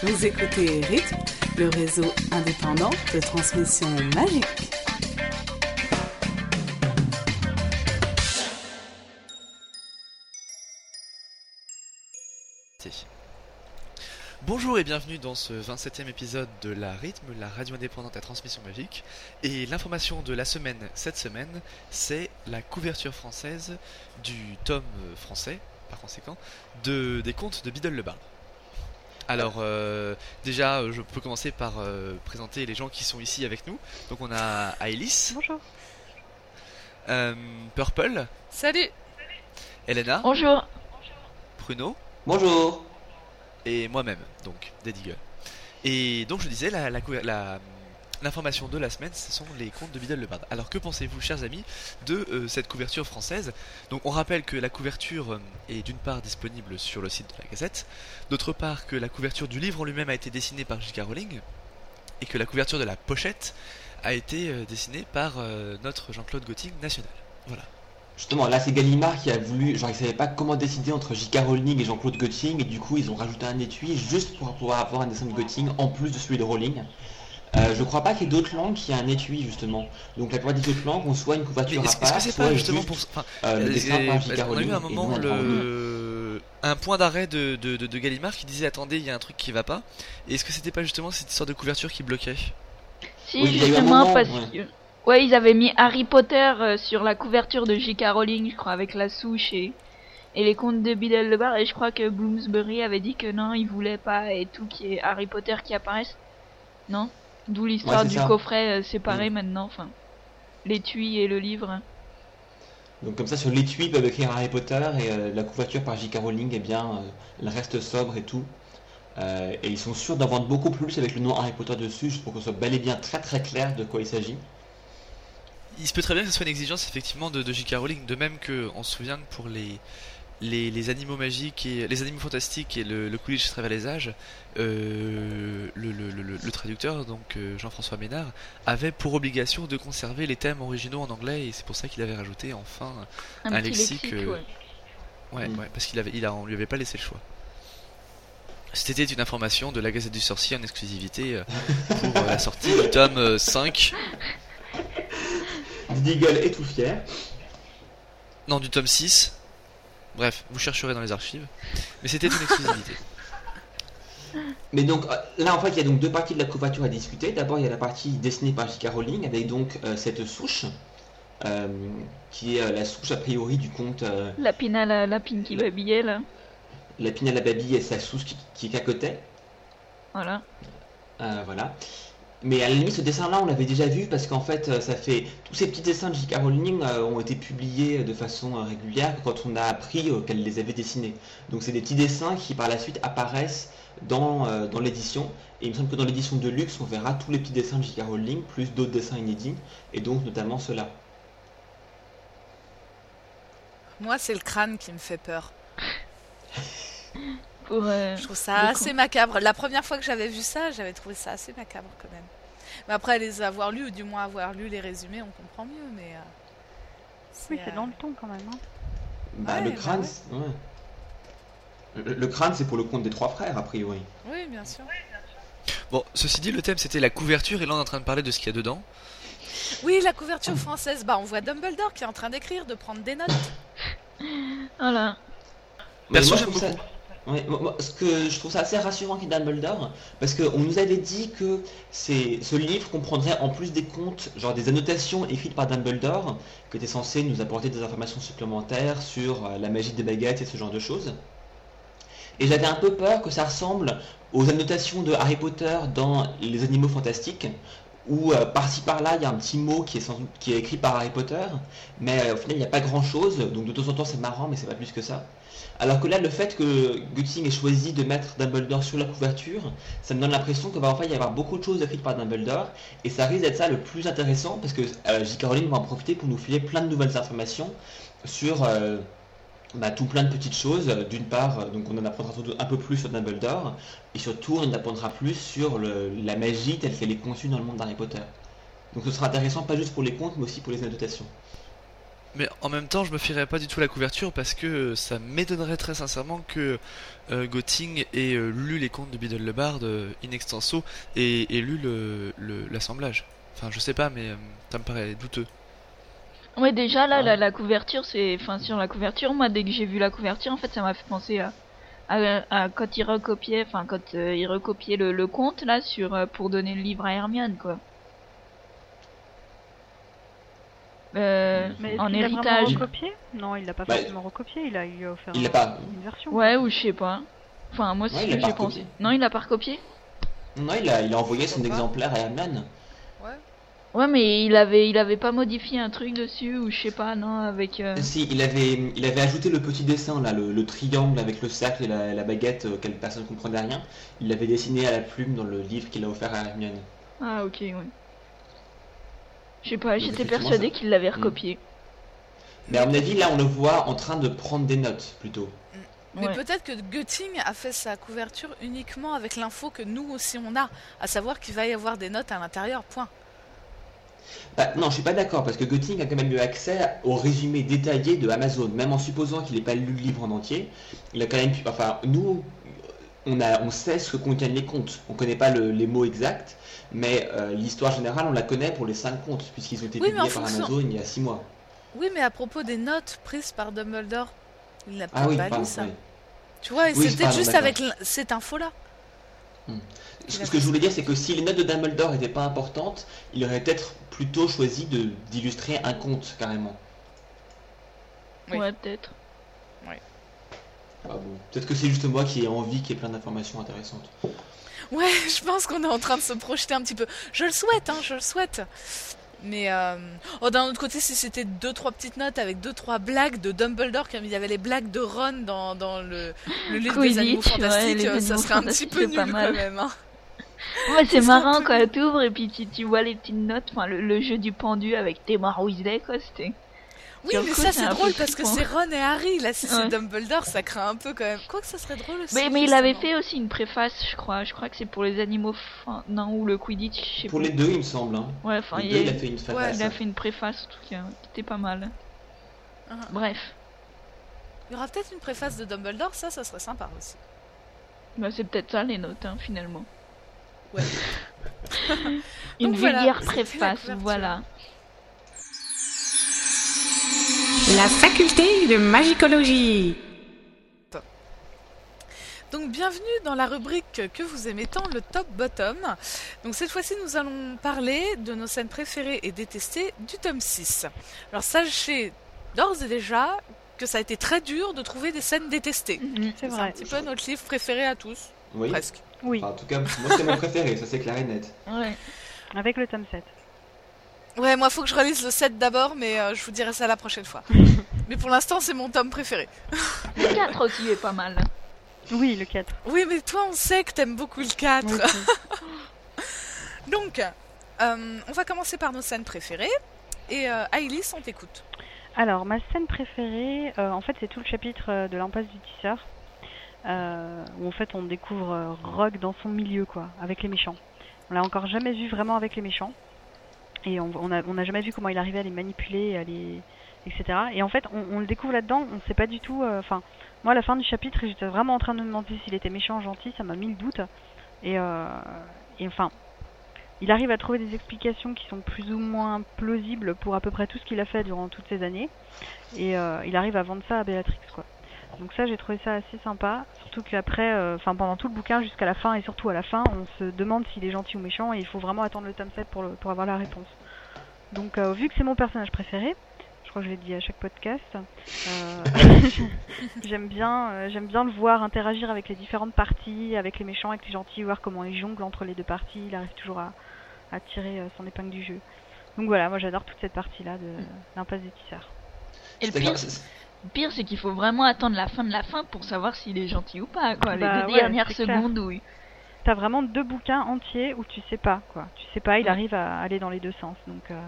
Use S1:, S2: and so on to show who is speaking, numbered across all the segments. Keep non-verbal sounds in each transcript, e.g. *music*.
S1: Vous écoutez Rythme, le réseau indépendant de transmission magique.
S2: Bonjour et bienvenue dans ce 27e épisode de La Rythme, la radio indépendante à transmission magique. Et l'information de la semaine, cette semaine, c'est la couverture française du tome français, par conséquent, de, des contes de Biddle le Bard. Alors, euh, déjà, je peux commencer par euh, présenter les gens qui sont ici avec nous. Donc, on a Aélis.
S3: Bonjour.
S2: Euh, Purple.
S4: Salut.
S2: Elena.
S3: Bonjour.
S2: Pruno.
S5: Bonjour.
S2: Et moi-même, donc, Dead Et donc, je disais, la, la, la L'information de la semaine, ce sont les contes de Biddle le Bard. Alors que pensez-vous, chers amis, de euh, cette couverture française? Donc on rappelle que la couverture euh, est d'une part disponible sur le site de la Gazette, d'autre part que la couverture du livre en lui-même a été dessinée par J.K. Rowling, et que la couverture de la pochette a été euh, dessinée par notre Jean-Claude Gotting national. Voilà.
S5: Justement, là c'est Gallimard qui a voulu, genre il savait pas comment décider entre J.K. Rowling et Jean-Claude Gotting, et du coup ils ont rajouté un étui juste pour pouvoir avoir un dessin de Gotting en plus de celui de Rowling. Euh, je crois pas qu'il y ait d'autres langues qui a un étui justement. Donc la plupart des autres langues ont soit une couverture à part,
S2: -ce
S5: soit
S2: justement pour
S5: euh, le dessin par
S2: On a eu un moment le... un point d'arrêt de, de, de, Gallimard qui disait attendez il y a un truc qui va pas. Et est-ce que c'était pas justement cette histoire de couverture qui bloquait?
S3: Si justement parce que ouais ils avaient mis Harry Potter euh, sur la couverture de J.K. Rowling je crois avec la souche et et les contes de Biddle le Bar et je crois que Bloomsbury avait dit que non il voulait pas et tout qui est Harry Potter qui apparaisse non? D'où l'histoire du coffret euh, séparé mm. maintenant, enfin, l'étui et le livre.
S5: Donc comme ça sur l'étui ils peuvent écrire Harry Potter et euh, la couverture par J.K. Rowling eh bien euh, elle reste sobre et tout. et ils sont sûrs d'en vendre beaucoup plus avec le nom Harry Potter dessus juste pour qu'on soit bel et bien très très clair de quoi il s'agit.
S2: Il se peut très bien que ce soit une exigence effectivement de, de J.K. Rowling, de même que on se souvient que pour les les, animaux magiques et les animaux fantastiques et le, le Quidditch travers les âges, euh, le, traducteur, donc euh, Jean-François Ménard, avait pour obligation de conserver les thèmes originaux en anglais et c'est pour ça qu'il avait rajouté enfin
S3: un, lexique. Euh,
S2: ouais. Mm. ouais, parce qu'il avait, il a, on lui avait pas laissé le choix. C'était une information de la Gazette du Sorcier en exclusivité *laughs* pour la sortie du tome 5.
S5: Deagle est tout fier.
S2: Non, du tome 6. Bref, vous chercherez dans les archives. Mais c'était une exclusivité. *laughs*
S5: Mais donc euh, là en fait il y a donc deux parties de la couverture à discuter. D'abord il y a la partie dessinée par J.K. Rowling avec donc euh, cette souche euh, qui est la souche a priori du conte.
S3: la pine à la, la pine qui babillait là.
S5: La pine à la babille et sa souche qui, qui cacotait.
S3: Voilà.
S5: voilà. Mais à la limite, ce dessin-là, on l'avait déjà vu parce qu'en fait, euh, ça fait tous ces petits dessins de J.K. Rowling euh, ont été publiés de façon euh, régulière quand on a appris qu'elle les avait dessinés. Donc, c'est des petits dessins qui par la suite apparaissent dans, dans l'édition. Et il me semble que dans l'édition de luxe, on verra tous les petits dessins de J.K. Rowling plus d'autres dessins inédits, et donc notamment ceux-là.
S4: Moi, c'est le crâne qui me fait peur. *laughs*
S3: Euh,
S4: je trouve ça assez macabre. La première fois que j'avais vu ça, j'avais trouvé ça assez macabre quand même. Mais après les avoir lus, ou du moins avoir lu les résumés, on comprend mieux. Mais
S3: euh, oui, c'est dans le ton quand même. Hein.
S5: Bah, le crâne, le, crâne, c'est pour le compte des trois frères, a priori.
S4: Oui, bien sûr.
S2: Bon, ceci dit, le thème c'était la couverture, et là on est en train de parler de ce qu'il y a dedans.
S4: Oui, la couverture française. Bah, on voit Dumbledore qui est en train d'écrire, de prendre des notes. *laughs*
S3: Voilà.
S2: Perso, j'aime beaucoup
S5: ce que je trouve ça assez rassurant qu'il Dumbledore, parce qu'on nous avait dit que ce livre comprendrait en plus des contes, genre des annotations écrites par Dumbledore, qui étaient censées nous apporter des informations supplémentaires sur euh, la magie des baguettes et ce genre de choses. Et j'avais un peu peur que ça ressemble aux annotations de Harry Potter dans Les Animaux Fantastiques, où euh, par-ci par-là il y a un petit mot qui est, écrit par Harry Potter, mais euh, au final il n'y a pas grand-chose, donc de temps en temps c'est marrant, mais c'est pas plus que ça. Alors que là, le fait que Gutting ait choisi de mettre Dumbledore sur la couverture, ça me donne l'impression qu'il va enfin y avoir beaucoup de choses écrites par Dumbledore, et ça risque d'être ça le plus intéressant, parce que euh, J. Caroline va en profiter pour nous filer plein de nouvelles informations sur euh, bah, tout plein de petites choses. D'une part, euh, donc on en apprendra un peu plus sur Dumbledore, et surtout on en apprendra plus sur la magie telle qu'elle est conçue dans le monde d'Harry Potter. Donc ce sera intéressant pas juste pour les contes, mais aussi pour les annotations.
S2: Mais en même temps, je me fierais pas du tout à la couverture parce que ça m'étonnerait très sincèrement que euh, ait euh, lu les contes de Biddle le Bard euh, in extenso et, ait lu l'assemblage. Enfin, je sais pas, mais ça me paraît douteux.
S3: Ouais, déjà là, la, la, couverture, c'est, enfin, sur la couverture, moi, dès que j'ai vu la couverture, en fait, ça m'a fait penser à, à, quand il recopiait, enfin, quand il recopiait le, le conte là sur pour donner le livre à Hermione, quoi.
S6: Euh, mais en héritage. recopié? Non, il l'a pas bah, forcément recopié, il a eu offert
S5: il pas...
S6: une version.
S3: Ouais, ou je sais pas. Enfin, moi, c'est ce que j'ai pensé. Non, il l'a pas recopié?
S5: Non, il a, il a envoyé son exemplaire à Herman.
S3: Ouais. Mais il avait, il avait pas modifié un truc dessus, ou je sais pas, non, avec. Euh...
S5: Si, il avait, il avait ajouté le petit dessin là, le, triangle avec le cercle et la, baguette, euh, quelle personne ne comprenait rien. Il l'avait dessiné à la plume dans le livre qu'il a offert à Hermione.
S3: Ah, ok, ouais. Je sais pas, j'étais persuadé qu'il l'avait recopié.
S5: Mais à mon avis, là, on le voit en train de prendre des notes plutôt.
S4: Mais peut-être que Götting a fait sa couverture uniquement avec l'info que nous aussi on a, à savoir qu'il va y avoir des notes à l'intérieur, point.
S5: Bah, non, je suis pas d'accord, parce que Götting a quand même eu accès au résumé détaillé de Amazon, même en supposant qu'il n'ait pas lu le livre en entier. Il a quand même pu. Enfin, nous, on, a, on sait ce que contiennent les comptes. On connaît pas les mots exacts, mais euh, l'histoire générale, on la connaît pour les 5 contes, puisqu'ils ont été publiés par Amazon il y a 6 mois.
S4: Oui, mais à propos des notes prises par Dumbledore, il n'a ah pas lu ça. Tu vois, c'était juste avec cette info-là.
S5: Ce, que je voulais dire, c'est que si les notes de Dumbledore n'étaient pas importantes, il aurait peut-être plutôt choisi d'illustrer un conte, carrément.
S3: Ouais, peut-être.
S5: Ah peut-être que c'est juste moi qui ai envie qu'il y ait plein d'informations intéressantes.
S4: Ouais, je pense qu'on est en train de se projeter un petit peu. Je le souhaite, hein, je le souhaite. Mais euh... oh, d'un autre côté, si c'était deux trois petites notes avec deux trois blagues de Dumbledore, comme il y avait les blagues de Ron dans, dans le, le livre des animaux fantastiques, ça serait un petit peu nul quand même. Hein.
S3: Ouais, c'est marrant quand tu ouvres et puis tu, tu, vois les petites notes, enfin le, jeu du pendu avec tes Weasley, quoi, c'était.
S4: Oui, mais ça c'est drôle parce que c'est Ron et Harry. Là, si c'est Dumbledore, ça craint un peu quand même. Quoi que ça serait drôle aussi.
S3: Mais, mais il avait fait aussi une préface, je crois. Je crois que c'est pour les animaux. Non, ou le Quidditch. Je sais
S5: pour les deux, il me semble. Hein.
S3: Ouais, enfin, il, a... fait une préface. il a fait une préface, en tout cas, qui était pas mal. Uh-huh. Bref.
S4: Il y aura peut-être une préface de Dumbledore, ça, ça serait sympa aussi.
S3: Bah, c'est peut-être ça les notes, hein, finalement.
S4: Ouais. *laughs* *laughs*
S3: une vulgaire préface, voilà.
S1: La faculté de magicologie.
S4: Donc bienvenue dans la rubrique que vous aimez tant, le top bottom. Donc cette fois-ci nous allons parler de nos scènes préférées et détestées du tome 6. Alors sachez d'ores et déjà que ça a été très dur de trouver des scènes détestées.
S6: Mhm, c'est vrai.
S4: un petit peu notre livre préféré à tous.
S5: Oui.
S4: Presque.
S6: Oui.
S5: en tout cas, moi c'est mon préféré, ça c'est clair et net.
S3: Ouais.
S6: Avec le tome 7.
S4: Ouais, moi faut que je relise le 7 d'abord, mais euh, je vous dirai ça la prochaine fois. *laughs* mais pour l'instant, c'est mon tome préféré.
S3: le 4 aussi est pas mal.
S6: Oui, le 4.
S4: Oui, mais toi, on sait que t'aimes beaucoup le 4. *laughs* Donc, euh, on va commencer par nos scènes préférées. Et euh, Ailis, on t'écoute.
S6: Alors, ma scène préférée, en fait, c'est tout le chapitre de l'impasse du tisseur. où en fait, on découvre Rogue dans son milieu, quoi, avec les méchants. On l'a encore jamais vu vraiment avec les méchants. Et on n'a on jamais vu comment il arrivait à les manipuler, à les, etc. Et en fait, on, le découvre là-dedans, on ne sait pas du tout. Euh, enfin, moi, à la fin du chapitre, j'étais vraiment en train de me demander s'il était méchant ou gentil, ça m'a mis le doute. Et, euh, et enfin, il arrive à trouver des explications qui sont plus ou moins plausibles pour à peu près tout ce qu'il a fait durant toutes ces années. Et euh, il arrive à vendre ça à Béatrix, quoi. Donc ça, j'ai trouvé ça assez sympa. Surtout qu'après, euh, enfin pendant tout le bouquin jusqu'à la fin et surtout à la fin, on se demande s'il est gentil ou méchant et il faut vraiment attendre le tome 7 pour, pour avoir la réponse. Donc euh, vu que c'est mon personnage préféré, je crois que je l'ai dit à chaque podcast, euh, *laughs* j'aime bien, j'aime bien le voir interagir avec les différentes parties, avec les méchants, avec les gentils, voir comment il jongle entre les deux parties. Il arrive toujours à, à tirer son épingle du jeu. Donc voilà, moi j'adore toute cette partie-là de l'impasse des tisseurs.
S3: Et le pire, pire, c'est qu'il faut vraiment attendre la fin de la fin pour savoir s'il est gentil ou pas, quoi. Les bah deux dernières secondes, oui.
S6: T'as vraiment deux bouquins entiers où tu sais pas, quoi. Tu sais pas, il arrive à aller dans les deux sens, donc. Euh...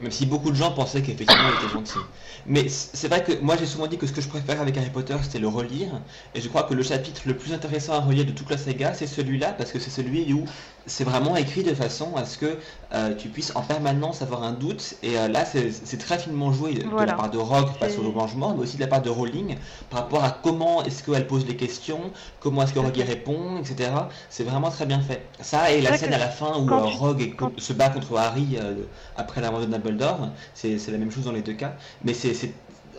S5: Même si beaucoup de gens pensaient qu'effectivement il était gentil. Mais c'est vrai que moi j'ai souvent dit que ce que je préfère avec Harry Potter c'était le relire. Et je crois que le chapitre le plus intéressant à relire de toute la saga c'est celui-là parce que c'est celui où c'est vraiment écrit de façon à ce que euh, tu puisses en permanence avoir un doute. Et euh, là c'est très finement joué de la part de Rogue face au changement, mais aussi de la part de Rowling par rapport à comment est-ce qu'elle pose les questions, comment est-ce que Rogue y répond, etc. C'est vraiment très bien fait. Ça et la scène à la fin où euh, Rogue se bat contre Harry après la mort de Dumbledore, c'est la même chose dans les deux cas. Mais c'est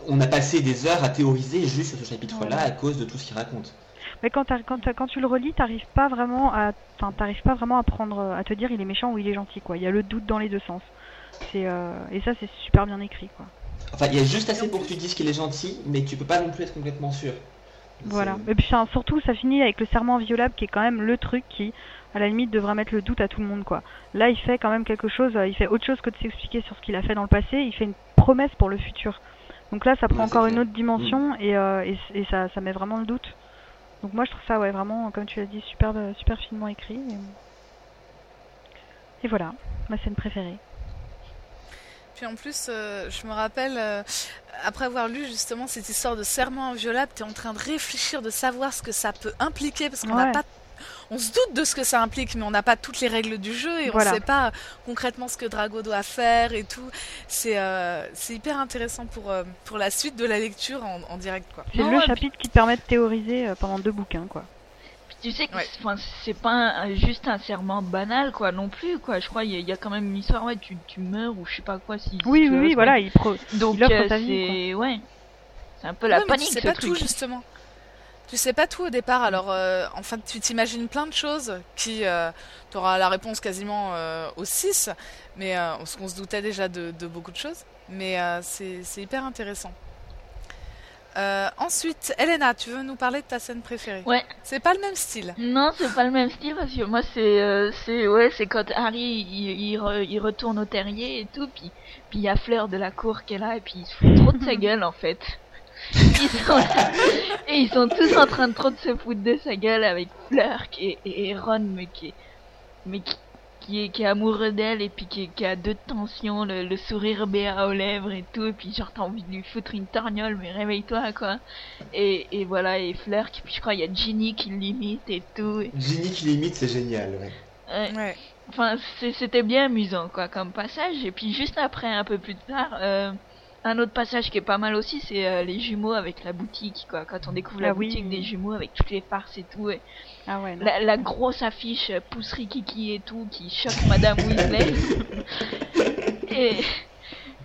S5: on a passé des heures à théoriser juste sur ce chapitre-là à cause de tout ce qu'il raconte.
S6: Mais quand, quand, quand, tu le relis, t'arrives pas vraiment à, t'arrives pas vraiment à prendre, à te dire il est méchant ou il est gentil, quoi. Il y a le doute dans les deux sens. C'est euh, et ça c'est super bien écrit, quoi.
S5: Enfin, il y a juste assez pour que tu dises qu'il est gentil, mais tu peux pas non plus être complètement sûr.
S6: Voilà. Et puis surtout, ça finit avec le serment inviolable qui est quand même le truc qui, à la limite, devrait mettre le doute à tout le monde, quoi. Là, il fait quand même quelque chose. Il fait autre chose que de s'expliquer sur ce qu'il a fait dans le passé. Il fait une promesse pour le futur. Donc là, ça prend encore une autre dimension mm. et, euh, et, ça, ça met vraiment le doute. Donc moi, je trouve ça, ouais, vraiment, comme tu l'as dit, super, super finement écrit. Et, voilà, ma scène préférée.
S4: Puis en plus, euh, je me rappelle, euh, après avoir lu justement cette histoire de serment inviolable, tu es en train de réfléchir, de savoir ce que ça peut impliquer, parce qu'on n'a pas on se doute de ce que ça implique, mais on n'a pas toutes les règles du jeu et on ne sait pas concrètement ce que Drago doit faire et tout. C'est euh, hyper intéressant pour, euh, pour la suite de la lecture en, direct.
S6: C'est le chapitre qui te permet de théoriser euh, pendant deux bouquins. quoi.
S3: tu sais que c'est pas juste un serment banal quoi non plus quoi je crois il y, a quand même une histoire ouais tu, tu meurs ou je sais pas quoi si
S6: oui oui, oui voilà il, pro...
S3: donc c'est ouais c'est un peu la panique
S4: c'est pas tout justement tu sais pas tout au départ, alors euh, en fait tu t'imagines plein de choses qui euh, tu auras la réponse quasiment euh, au 6, mais euh, on se doutait déjà de, beaucoup de choses, mais c'est hyper intéressant. ensuite, Elena, tu veux nous parler de ta scène préférée?
S3: Ouais.
S4: C'est pas le même style.
S3: Non, c'est pas le même style parce que moi c'est c'est ouais c'est quand Harry il, il, retourne au terrier et tout, puis puis il y a Fleur de la cour qui est là et puis il se fout trop de sa *laughs* gueule en fait. *laughs* et ils sont tous en train de trop de se foutre de sa gueule avec Fleur et, et Ron, mais qui est, mais qui, est, qui est amoureux d'elle et puis qui, qui a deux tensions, le, sourire béat aux lèvres et tout, et puis genre t'as envie de lui foutre une torgnole, mais réveille-toi quoi. Et, et voilà, et Fleur, qui, puis je crois il y a Ginny qui l'imite et tout.
S5: Ginny qui l'imite, c'est génial,
S3: ouais. ouais. Enfin, c'était bien amusant quoi comme passage, et puis juste après, un peu plus tard, euh, un autre passage qui est pas mal aussi, c'est euh, les jumeaux avec la boutique, quoi. Quand on découvre la ah boutique des jumeaux avec toutes les farces et tout.
S6: Ah ouais,
S3: la, grosse affiche euh, Pousserie Kiki et tout qui choque Madame Weasley. *laughs* et,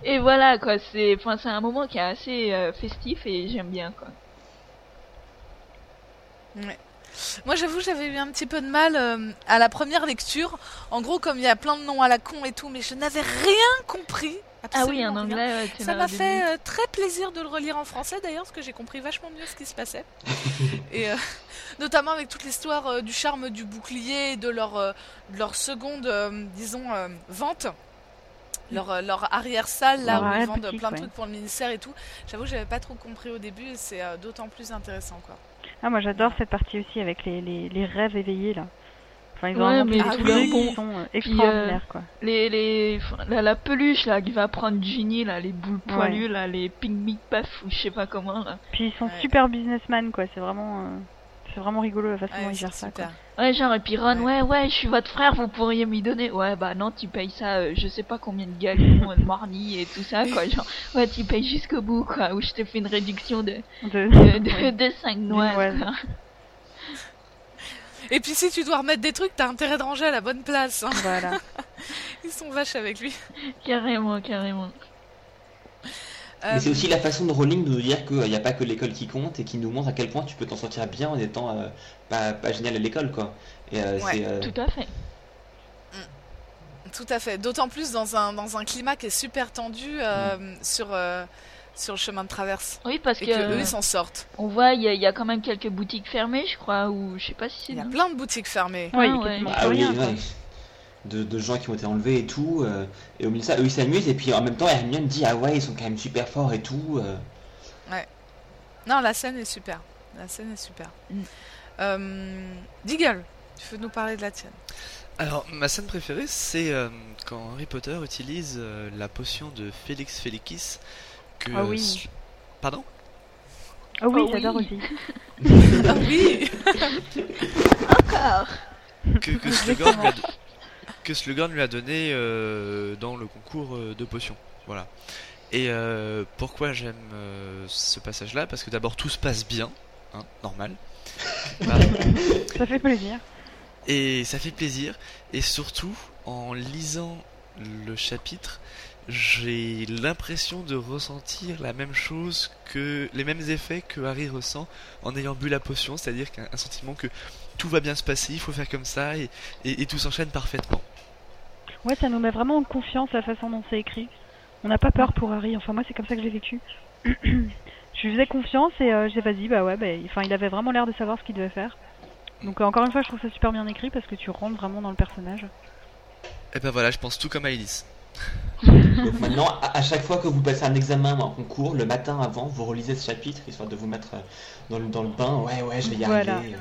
S3: et voilà, quoi. C'est, enfin, c'est un moment qui est assez euh, festif et j'aime bien, quoi.
S4: Ouais. Moi, j'avoue, j'avais eu un petit peu de mal à la première lecture. En gros, comme il y a plein de noms à la con et tout, mais je n'avais rien compris
S3: ah oui, en anglais.
S4: ça m'a fait euh, très plaisir de le relire en français d'ailleurs, parce que j'ai compris vachement mieux ce qui se passait. *laughs* et euh, *laughs* notamment avec toute l'histoire euh, du charme du bouclier et de leur, leur seconde, disons, vente. Leur, leur arrière-salle, là où ils vendent plein de trucs pour le ministère et tout. J'avoue, j'avais pas trop compris au début et c'est d'autant plus intéressant. quoi.
S6: Ah, moi j'adore cette partie aussi avec les, les, les rêves éveillés là.
S3: Enfin, ils ont ouais, mais des couleurs sont euh, extraordinaires, quoi. Les, les, la, peluche, là, qui va prendre Ginny, là, les boules poilues, là, les ping puff, ou je sais pas comment, là.
S6: Puis ils sont super businessmen, quoi. C'est vraiment, euh, c'est vraiment rigolo la façon dont ils gèrent ça, quoi.
S3: Ouais, genre, et puis Ron, ouais. ouais, je suis votre frère, vous pourriez m'y donner. Ouais, bah non, tu payes ça, euh, je sais pas combien de galions, de marni et tout ça, quoi. Genre, ouais, tu payes jusqu'au bout, quoi. Ou je te fais une réduction de, de, de, *laughs* de, 5 noix,
S4: et puis si tu dois remettre des trucs, t'as intérêt de ranger à la bonne place. Hein.
S6: Voilà. *laughs*
S4: Ils sont vaches avec lui.
S3: Carrément, carrément.
S5: Mais c'est euh, aussi la façon de Rowling de nous dire qu'il n'y a pas que l'école qui compte et qui nous montre à quel point tu peux t'en sortir bien en étant euh, pas, génial à l'école, quoi.
S3: Et, euh, Tout à fait.
S4: Mm. Tout à fait. D'autant plus dans un, dans un climat qui est super tendu mm. sur sur le chemin de traverse.
S3: Oui, parce
S4: et
S3: que,
S4: eux ils s'en sortent.
S3: On voit, il y, a quand même quelques boutiques fermées, je crois, ou je sais pas si c'est.
S4: Il y a plein de boutiques fermées.
S6: oui,
S5: ah, ah oui, de, de, gens qui ont été enlevés et tout. Euh, et au milieu de ça, eux ils s'amusent, et puis en même temps, Hermione dit Ah ouais, ils sont quand même super forts et tout. Euh.
S4: Ouais. Non, la scène est super. La scène est super. Mm. Euh, Diggle, Tu veux nous parler de la tienne?
S2: Alors, ma scène préférée, c'est euh, quand Harry Potter utilise euh, la potion de Félix Felicis. Que,
S6: Ah oui.
S2: Pardon?
S6: Oh oui,
S3: Oh oui.
S6: j'adore aussi.
S4: Ah oui *laughs*
S3: Encore
S2: que, que, *laughs* Slughorn lui a, do- que Slughorn lui a donné euh, dans le concours euh, de potions. Voilà. Et euh, pourquoi j'aime euh, ce passage-là? Parce que d'abord tout se passe bien, hein, normal. *laughs*
S6: Ça fait plaisir.
S2: Et ça fait plaisir. Et surtout, en lisant le chapitre, j'ai l'impression de ressentir la même chose que les mêmes effets que Harry ressent en ayant bu la potion, c'est-à-dire qu'un un sentiment que tout va bien se passer, il faut faire comme ça et, et- et tout s'enchaîne parfaitement.
S6: Ouais, ça nous met vraiment en confiance la façon dont c'est écrit. On n'a pas peur pour Harry. Enfin, moi, c'est comme ça que je l'ai vécu. *clears throat* je lui faisais confiance et euh, j'ai vas-y, bah ouais, bah, enfin, il avait vraiment l'air de savoir ce qu'il devait faire. Donc, euh, encore une fois, je trouve ça super bien écrit parce que tu rentres vraiment dans le personnage.
S2: Et ben voilà, je pense tout comme Alice.
S5: Donc *laughs* maintenant, à, à chaque fois que vous passez un examen ou un concours, le matin avant, vous relisez ce chapitre, histoire de vous mettre euh, dans le, dans le bain. Ouais, ouais, je vais y
S6: Voilà.
S5: arriver.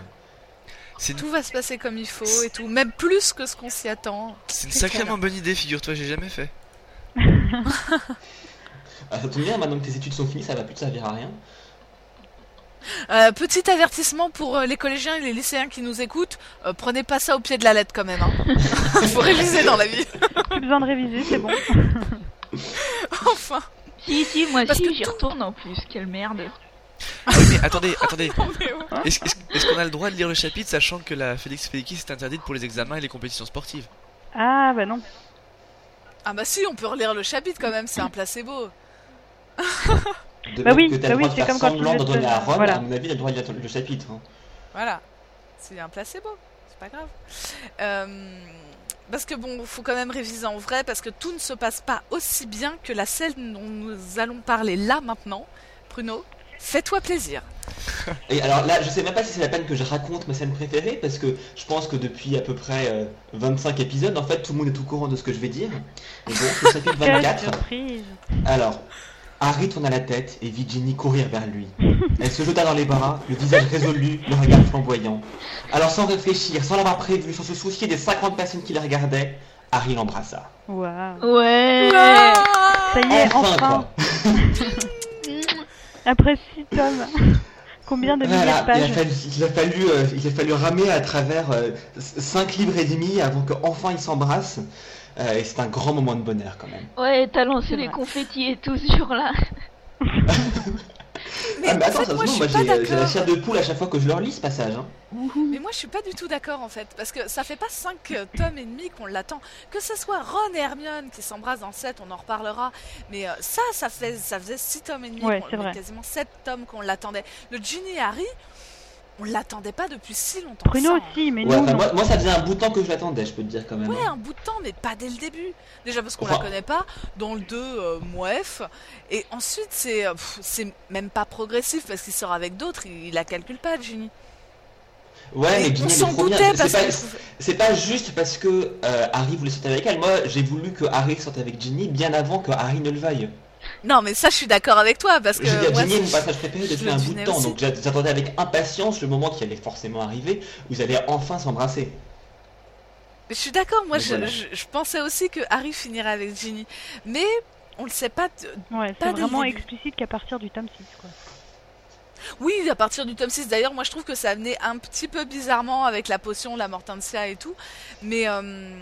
S2: Une,
S4: Tout va se passer comme il faut et tout, même plus que ce qu'on s'y attend.
S2: c'est une sacrément bonne idée, figure-toi, j'ai jamais fait. *laughs*
S5: Ah, ça tombe bien, maintenant que tes études sont finies, ça va plus te servir à rien.
S4: Euh, petit avertissement pour euh, les collégiens et les lycéens qui nous écoutent, euh, prenez pas ça au pied de la lettre quand même. Hein. *laughs* Il faut réviser dans la vie.
S6: Plus besoin de réviser, c'est bon. *laughs*
S4: enfin.
S3: Si, si, moi
S4: Parce
S3: si,
S4: que
S3: j'y
S4: tout-
S3: retourne en plus, quelle merde.
S2: Oui, mais *laughs* attendez, *laughs* attendez. Est-ce qu'on a le droit de lire le chapitre sachant que la Félix Felicis est interdite pour les examens et les compétitions sportives?
S6: Ah, bah non.
S4: Ah bah si, on peut relire le chapitre quand même, c'est un placebo.
S5: De
S6: Bah oui,
S5: que
S6: bah oui,
S5: de
S6: c'est comme quand tu te-
S5: donner à Ron,
S6: voilà.
S5: à mon avis, t'as le droit de lire le chapitre. hein.
S4: Voilà. C'est un placebo, c'est pas grave. Euh, parce que bon, faut quand même réviser en vrai, parce que tout ne se passe pas aussi bien que la scène dont nous allons parler là maintenant. Bruno, fais-toi plaisir.
S5: Et alors là, je sais même pas si c'est la peine que je raconte ma scène préférée, parce que je pense que depuis à peu près euh, 25 épisodes, en fait, tout le monde est au courant de ce que je vais dire. Et donc, le chapitre
S6: Quelle
S5: 24.
S6: surprise.
S5: Alors, Harry tourna la tête et vit Ginny courir vers lui. Elle se jeta dans les bras, le visage résolu, le regard flamboyant. Alors, sans réfléchir, sans l'avoir prévu, sans se soucier des 50 personnes qui la regardaient, Harry l'embrassa.
S6: Waouh.
S3: Ouais
S6: Ça y est,
S5: Enfin,
S6: enfin. Après 6 tomes. Combien de milliers
S5: Voilà,
S6: de
S5: il a
S6: pages
S5: fallu, il a fallu, euh, il a fallu ramer à travers 5 livres et demi avant qu'enfin ils s'embrassent. Euh, et c'est un grand moment de bonheur quand même.
S3: Ouais, t'as lancé
S6: C'est
S3: les confettis et tout ce jour-là.
S4: Mais, *laughs*
S5: ah, mais
S4: en
S5: attends,
S4: fait, moi,
S5: moi,
S4: suis pas
S5: j'ai euh, la chair de poule à chaque fois que je leur lis ce passage. hein.
S4: Mais moi, je suis pas du tout d'accord en fait, parce que ça fait pas 5 tomes et demi qu'on l'attend. Que ce soit Ron et Hermione qui s'embrassent dans le 7, on en reparlera. Mais euh, ça, ça, fait, ça faisait 6 tomes et demi,
S6: Ouais,
S4: quasiment 7 tomes qu'on l'attendait. Le Ginny et Harry, on l'attendait pas depuis si longtemps.
S6: Bruno
S4: ça, hein.
S6: aussi, mais
S5: Ouais,
S6: nous,
S5: enfin,
S6: non.
S5: moi, moi, ça faisait un bout de temps que je l'attendais, je peux te dire quand même.
S4: Ouais,
S5: hein.
S4: un bout de temps, mais pas dès le début. Déjà parce qu'on
S5: Enfin-
S4: la connaît pas. Dans le 2, euh, mouef. Et ensuite, c'est euh, c'est même pas progressif parce qu'il sort avec d'autres. Il, il la calcule pas, Ginny.
S5: Ouais,
S4: Et
S5: mais
S4: on s'en doutait parce que.
S5: c'est pas juste parce que euh, Harry voulait sortir avec elle. Moi, j'ai voulu que Harry sorte avec Ginny bien avant que Harry ne le veuille.
S4: Non, mais ça, je suis d'accord avec toi parce que.
S5: Ginny est mon passage préféré depuis un bout de temps,
S4: aussi.
S5: donc j'a- j'attendais avec impatience le moment qui allait forcément arriver, où ils allaient enfin s'embrasser.
S4: Je suis d'accord, moi je,
S5: voilà.
S4: je- je pensais aussi que Harry finirait avec Ginny. Mais on le sait pas.
S6: Ouais,
S4: Pas
S6: c'est vraiment
S4: début.
S6: explicite qu'à partir du tome 6, quoi.
S4: Oui, à partir du tome 6, d'ailleurs, moi je trouve que ça venait un petit peu bizarrement avec la potion, la Mortensia et tout. Mais euh,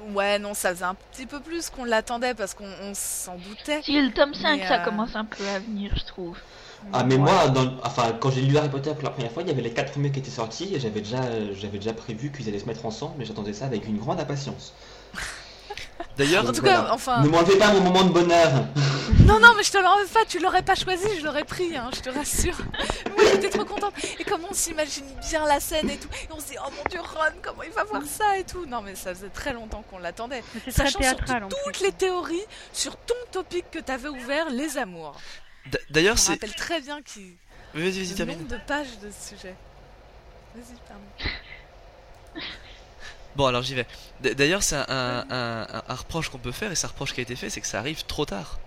S4: ouais, non, ça faisait un petit peu plus qu'on l'attendait parce qu'on on s'en doutait.
S3: Si le tome 5,
S4: Mais,
S3: ça
S4: euh,
S3: commence un peu à venir, je trouve.
S5: Ah mais
S6: Ouais.
S5: moi, dans, enfin, quand j'ai lu Harry Potter pour la première fois, il y avait les quatre premiers qui étaient sortis et j'avais déjà, j'avais déjà prévu qu'ils allaient se mettre ensemble, mais j'attendais ça avec une grande impatience. *laughs*
S2: D'ailleurs,
S4: En tout
S5: voilà.
S4: cas, enfin.
S5: Ne m'enlevez pas mon moment de bonheur.
S4: Non, non, mais je te l'enlève pas, tu l'aurais pas choisi, je l'aurais pris, hein, je te rassure. Moi j'étais trop contente. Et comme on s'imagine bien la scène et tout, et on se dit, oh mon dieu, Ron, comment il va voir ça et tout. Non, mais ça faisait très longtemps qu'on l'attendait.
S6: C'est
S4: Sachant surtout
S6: théâtral
S4: toutes
S6: plus.
S4: les théories sur ton topic que t'avais ouvert, les amours.
S2: d'ailleurs,
S4: Je me
S2: c'est.
S4: rappelle très bien qui.
S2: Vas-y, vas-y,
S4: le nombre de pages de ce sujet. Vas-y, pardon.
S2: Bon, alors j'y vais. D'ailleurs, c'est un, un, un- un reproche qu'on peut faire, et c'est un reproche qui a été fait, c'est que ça arrive trop tard.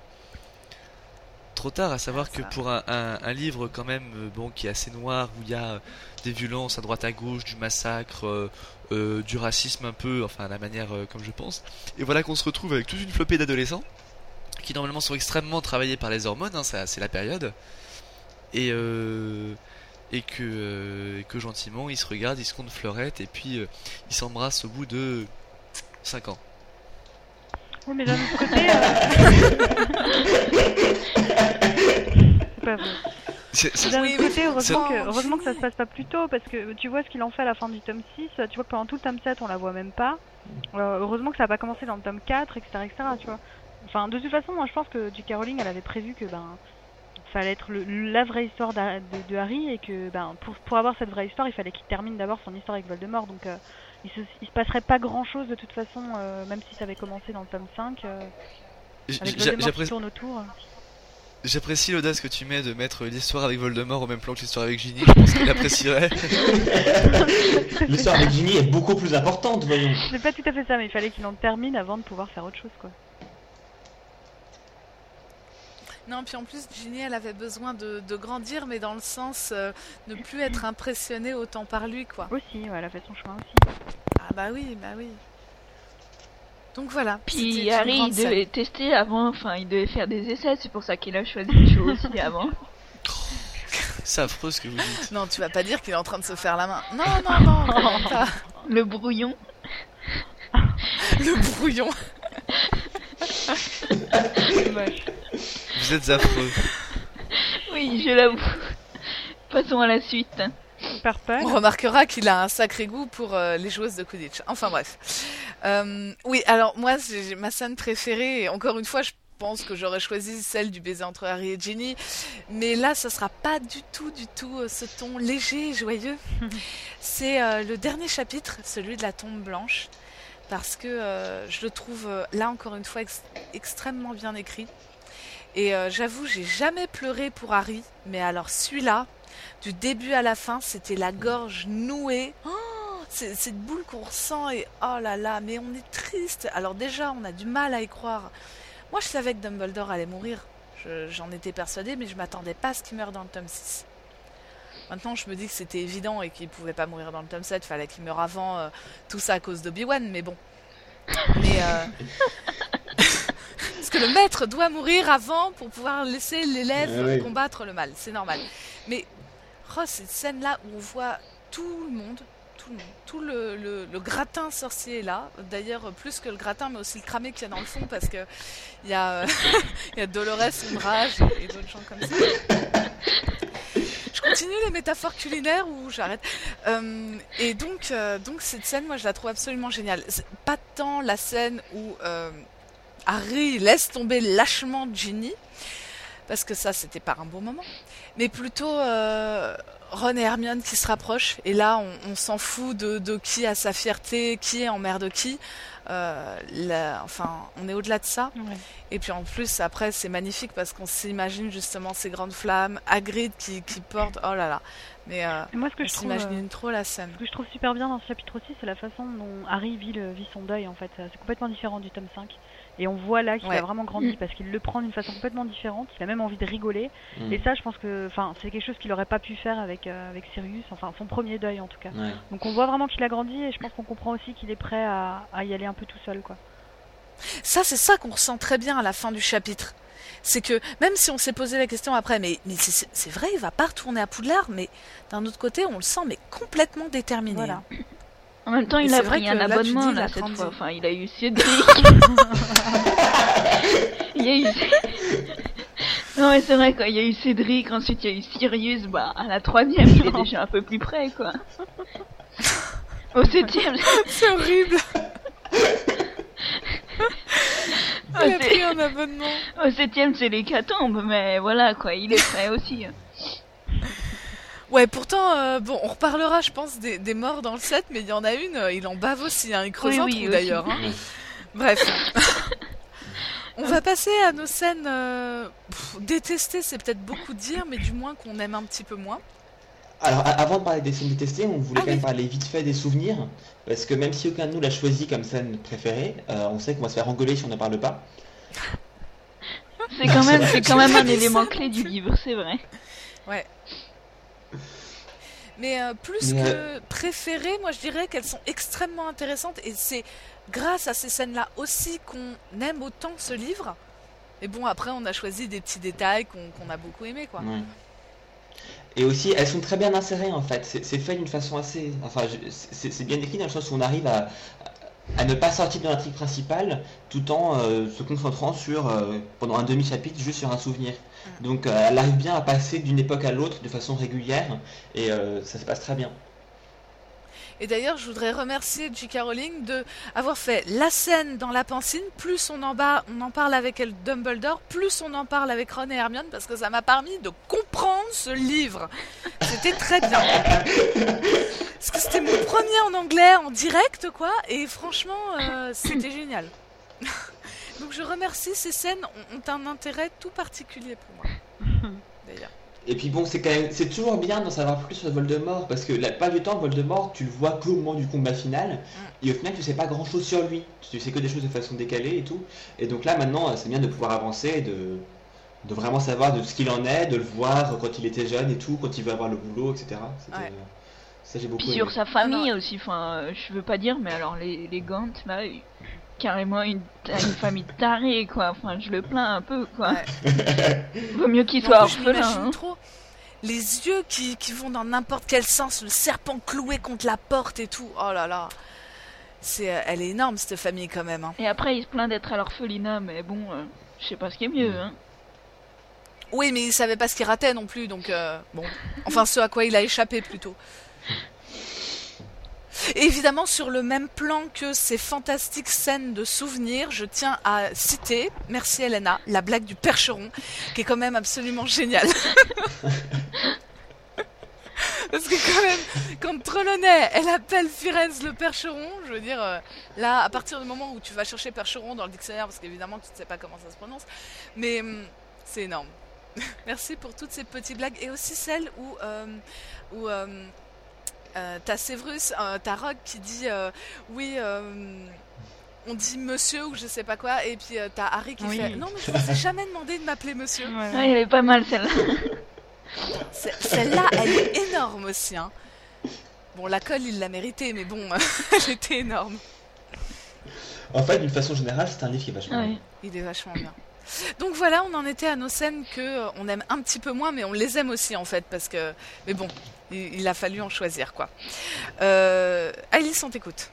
S2: trop tard, à savoir que pour un, livre quand même euh, bon qui est assez noir où il y a des violences à droite à gauche, du massacre, du racisme un peu, enfin la manière comme je pense. Et voilà qu'on se retrouve avec toute une flopée d'adolescents qui normalement sont extrêmement travaillés par les hormones, hein, c'est la période. Et et que, que gentiment ils se regardent, ils se comptent fleurettes et puis ils s'embrassent au bout de 5 ans.
S6: Oui, mais d'un autre côté. Euh... *laughs* D'un autre côté, heureusement que, heureusement que ça se passe pas plus tôt, parce que tu vois ce qu'il en fait à la fin du tome 6, tu vois que pendant tout le tome 7, on la voit même pas. Euh, heureusement que ça a pas commencé dans le tome 4, etc., etc., tu vois. Enfin, de toute façon, moi je pense que du Caroling, elle avait prévu que, ben, fallait être le, la vraie histoire de, de, Harry, et que, ben, pour, pour avoir cette vraie histoire, il fallait qu'il termine d'abord son histoire avec Voldemort, donc. Euh, il se, se passerait pas grand chose de toute façon, euh, même si ça avait commencé dans le tome 5. Euh, avec Voldemort tourne autour.
S2: J'apprécie l'audace que tu mets de mettre l'histoire avec Voldemort au même plan que l'histoire avec Ginny. Je pense qu'il apprécierait. *laughs*
S5: l'histoire avec Ginny est beaucoup plus importante, voyons.
S6: C'est pas tout à fait ça, mais il fallait qu'il en termine avant de pouvoir faire autre chose, quoi.
S4: Non, puis en plus, Ginny, elle avait besoin de, grandir, mais dans le sens euh, ne plus être impressionnée autant par lui, quoi.
S6: Aussi, ouais, elle a fait son chemin aussi.
S4: Ah bah oui, bah oui. Donc voilà.
S3: Puis Harry, il devait tester avant, enfin, il devait faire des essais, c'est pour ça qu'il a choisi le show aussi avant. *laughs*
S2: C'est affreux ce que vous dites.
S4: Non, tu vas pas dire qu'il est en train de se faire la main. Non, non, non, *laughs* pas.
S3: Le brouillon.
S4: le brouillon.
S2: Vous êtes affreux.
S3: Oui, je l'avoue. Passons à la suite.
S4: On remarquera qu'il a un sacré goût pour euh, les joueuses de Quidditch. Enfin bref. Euh, oui, alors moi, ma scène préférée. Et encore une fois, je pense que j'aurais choisi celle du baiser entre Harry et Ginny. Mais là, ça sera pas du tout, du tout euh, ce ton léger et joyeux. *laughs* C'est le dernier chapitre, celui de la tombe blanche. Parce que je le trouve, là encore une fois, extrêmement bien écrit. Et j'avoue, j'ai jamais pleuré pour Harry. Mais alors celui-là, du début à la fin, c'était la gorge nouée. Oh, c'est cette boule qu'on ressent et oh là là, mais on est triste. Alors déjà, on a du mal à y croire. Moi, je savais que Dumbledore allait mourir. J'en étais persuadée, mais je m'attendais pas à ce qu'il meure dans le tome 6. Maintenant, je me dis que c'était évident et qu'il pouvait pas mourir dans le tome 7. Fallait qu'il meure avant. Euh, tout ça à cause d'Obi-Wan, mais bon. Mais euh... *laughs* parce que le maître doit mourir avant pour pouvoir laisser l'élève ah combattre le mal. C'est normal. Mais Oh, cette scène-là où on voit tout le monde, tout le monde, tout le, gratin sorcier est là. D'ailleurs, plus que le gratin, mais aussi le cramé qu'il y a dans le fond, parce que il y a, *laughs* il y a Dolores, Umbrage et, d'autres gens comme ça. Continue les métaphores culinaires ou j'arrête. Euh, et donc, euh, donc cette scène, moi, je la trouve absolument géniale. Pas tant la scène où euh, Harry laisse tomber lâchement Ginny, parce que ça, c'était pas un bon moment mais plutôt Ron et Hermione qui se rapprochent. Et là, on, s'en fout de, qui a sa fierté, qui est en mer de qui. Euh, enfin, on est au-delà de ça. Et puis en plus, après, c'est magnifique parce qu'on s'imagine justement ces grandes flammes, Hagrid qui, qui porte. Oh là là. Mais euh, moi, ce que je s'imagine trop la scène.
S6: Ce que je trouve super bien dans ce chapitre aussi, c'est la façon dont Harry vit, vit son deuil en fait. C'est complètement différent du tome 5. Et on voit là qu'il a vraiment grandi mm. parce qu'il le prend d'une façon complètement différente. Il a même envie de rigoler. Mm. Et ça, je pense que, enfin, c'est quelque chose qu'il n'aurait pas pu faire avec euh, avec Sirius. Enfin, son premier deuil en tout cas. Donc on voit vraiment qu'il a grandi et je pense qu'on comprend aussi qu'il est prêt à, à, y aller un peu tout seul, quoi.
S4: Ça, c'est ça qu'on ressent très bien à la fin du chapitre. C'est que même si on s'est posé la question après, mais, mais c'est vrai, il va pas retourner à Poudlard, mais d'un autre côté, on le sent mais complètement déterminé. Voilà. Hein.
S3: En même temps, il a pris un abonnement là, cette fois. Enfin, il a eu Cédric. *laughs* il y a eu. *laughs* non mais c'est vrai quoi. Il y a eu Cédric, ensuite il y a eu Sirius. Bah à la troisième, il est déjà un peu plus près quoi. Au septième. *laughs*
S4: c'est horrible. il a pris un abonnement.
S3: Au septième, c'est l'hécatombe, mais voilà quoi. Il est prêt aussi.
S4: Ouais, pourtant, euh, bon, on reparlera, je pense, des, morts dans le set, mais il y en a une, euh, il en bave aussi, hein, il creuse un trou d'ailleurs. Hein. Bref. *laughs* on va passer à nos scènes euh, détestées, c'est peut-être beaucoup dire, mais du moins qu'on aime un petit peu moins.
S5: Alors, avant de parler des scènes détestées, on voulait ah quand même parler vite fait des souvenirs, parce que même si aucun de nous l'a choisi comme scène préférée, on sait qu'on va se faire engueuler si on ne parle pas.
S3: C'est quand même, *laughs* c'est quand même un élément clé du livre, c'est vrai.
S4: Ouais. *laughs* Mais euh, plus que préférées, moi je dirais qu'elles sont extrêmement intéressantes et c'est grâce à ces scènes-là aussi qu'on aime autant ce livre. Et bon, après, on a choisi des petits détails qu'on a beaucoup aimés, quoi.
S5: Et aussi, elles sont très bien insérées en fait. C'est fait d'une façon assez. Enfin, c'est bien écrit dans le sens où on arrive à, à ne pas sortir de l'intrigue principale tout en euh, se concentrant sur, euh, pendant un demi-chapitre, juste sur un souvenir. Mm. Donc euh, elle arrive bien à passer d'une époque à l'autre de façon régulière et ça se passe très bien.
S4: Et d'ailleurs, je voudrais remercier J.K. Rowling de avoir fait la scène dans la pancine. Plus on en, on en parle avec elle Dumbledore, plus on en parle avec Ron et Hermione, parce que ça m'a permis de comprendre ce livre. C'était très bien. Parce que c'était mon premier en anglais, en direct, quoi. Et franchement, euh, c'était génial. Donc je remercie, ces scènes ont un intérêt tout particulier pour moi. *laughs* D'ailleurs.
S5: Et puis bon, c'est quand même, c'est toujours bien d'en savoir plus sur Voldemort parce que la pas du temps, Voldemort, tu le vois qu'au moment du combat final, mm. et au final, tu sais pas grand chose sur lui. Tu sais que des choses de façon décalée et tout. Et donc là, maintenant, c'est bien de pouvoir avancer, de, de vraiment savoir de ce qu'il en est, de le voir quand il était jeune et tout, quand il veut avoir le boulot, etc.
S3: Ça, j'ai beaucoup. sur sa famille aussi. Enfin, euh, je veux pas dire, mais alors les, les Gant, là, carrément une, une famille tarée, quoi. Enfin, je le plains un peu, quoi. *laughs* Vaut mieux qu'il soit orphelin. Hein. trop.
S4: Les yeux qui, qui vont dans n'importe quel sens, le serpent cloué contre la porte et tout. Oh là là. C'est, euh, elle est énorme cette famille quand même. Hein.
S3: Et après, il se plaint d'être à l'orphelinat, mais bon, euh, je sais pas ce qui est mieux. Hein.
S4: Oui, mais il savait pas ce qu'il ratait non plus, donc euh, bon. Enfin, ce à quoi il a échappé plutôt évidemment, sur le même plan que ces fantastiques scènes de souvenirs, je tiens à citer, merci Elena, la blague du percheron, qui est quand même absolument géniale. *laughs* Parce que quand même, quand Trelawney, elle appelle Firenze le percheron, je veux dire, euh, là, à partir du moment où tu vas chercher percheron dans le dictionnaire, parce qu'évidemment, tu ne sais pas comment ça se prononce, mais hum, c'est énorme. *laughs* Merci pour toutes ces petites blagues, et aussi celles où, euh, où euh, euh, t'as Severus, euh, t'as Rogue qui dit euh, oui, on dit monsieur ou je sais pas quoi, et puis t'as Harry qui fait non, mais je vous ai jamais demandé de m'appeler monsieur.
S3: Ouais, elle est pas mal celle-là.
S4: Celle-là, elle est énorme aussi. Hein. Bon, la colle, il l'a mérité, mais bon, *laughs* elle était énorme.
S5: En fait, d'une façon générale, c'est un livre qui est vachement bien.
S4: Il est vachement bien. Donc voilà, on en était à nos scènes que on aime un petit peu moins, mais on les aime aussi en fait, parce que. Mais bon, il, a fallu en choisir quoi. Euh, Alice, on t'écoute.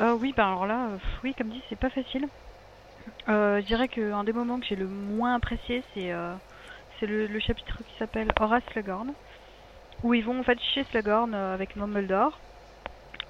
S6: Euh, oui, bah alors là, euh, oui, comme dit, c'est pas facile. Euh, je dirais qu'un des moments que j'ai le moins apprécié, c'est c'est le, chapitre qui s'appelle Horace Slughorn, où ils vont en fait chez Slughorn avec Dumbledore.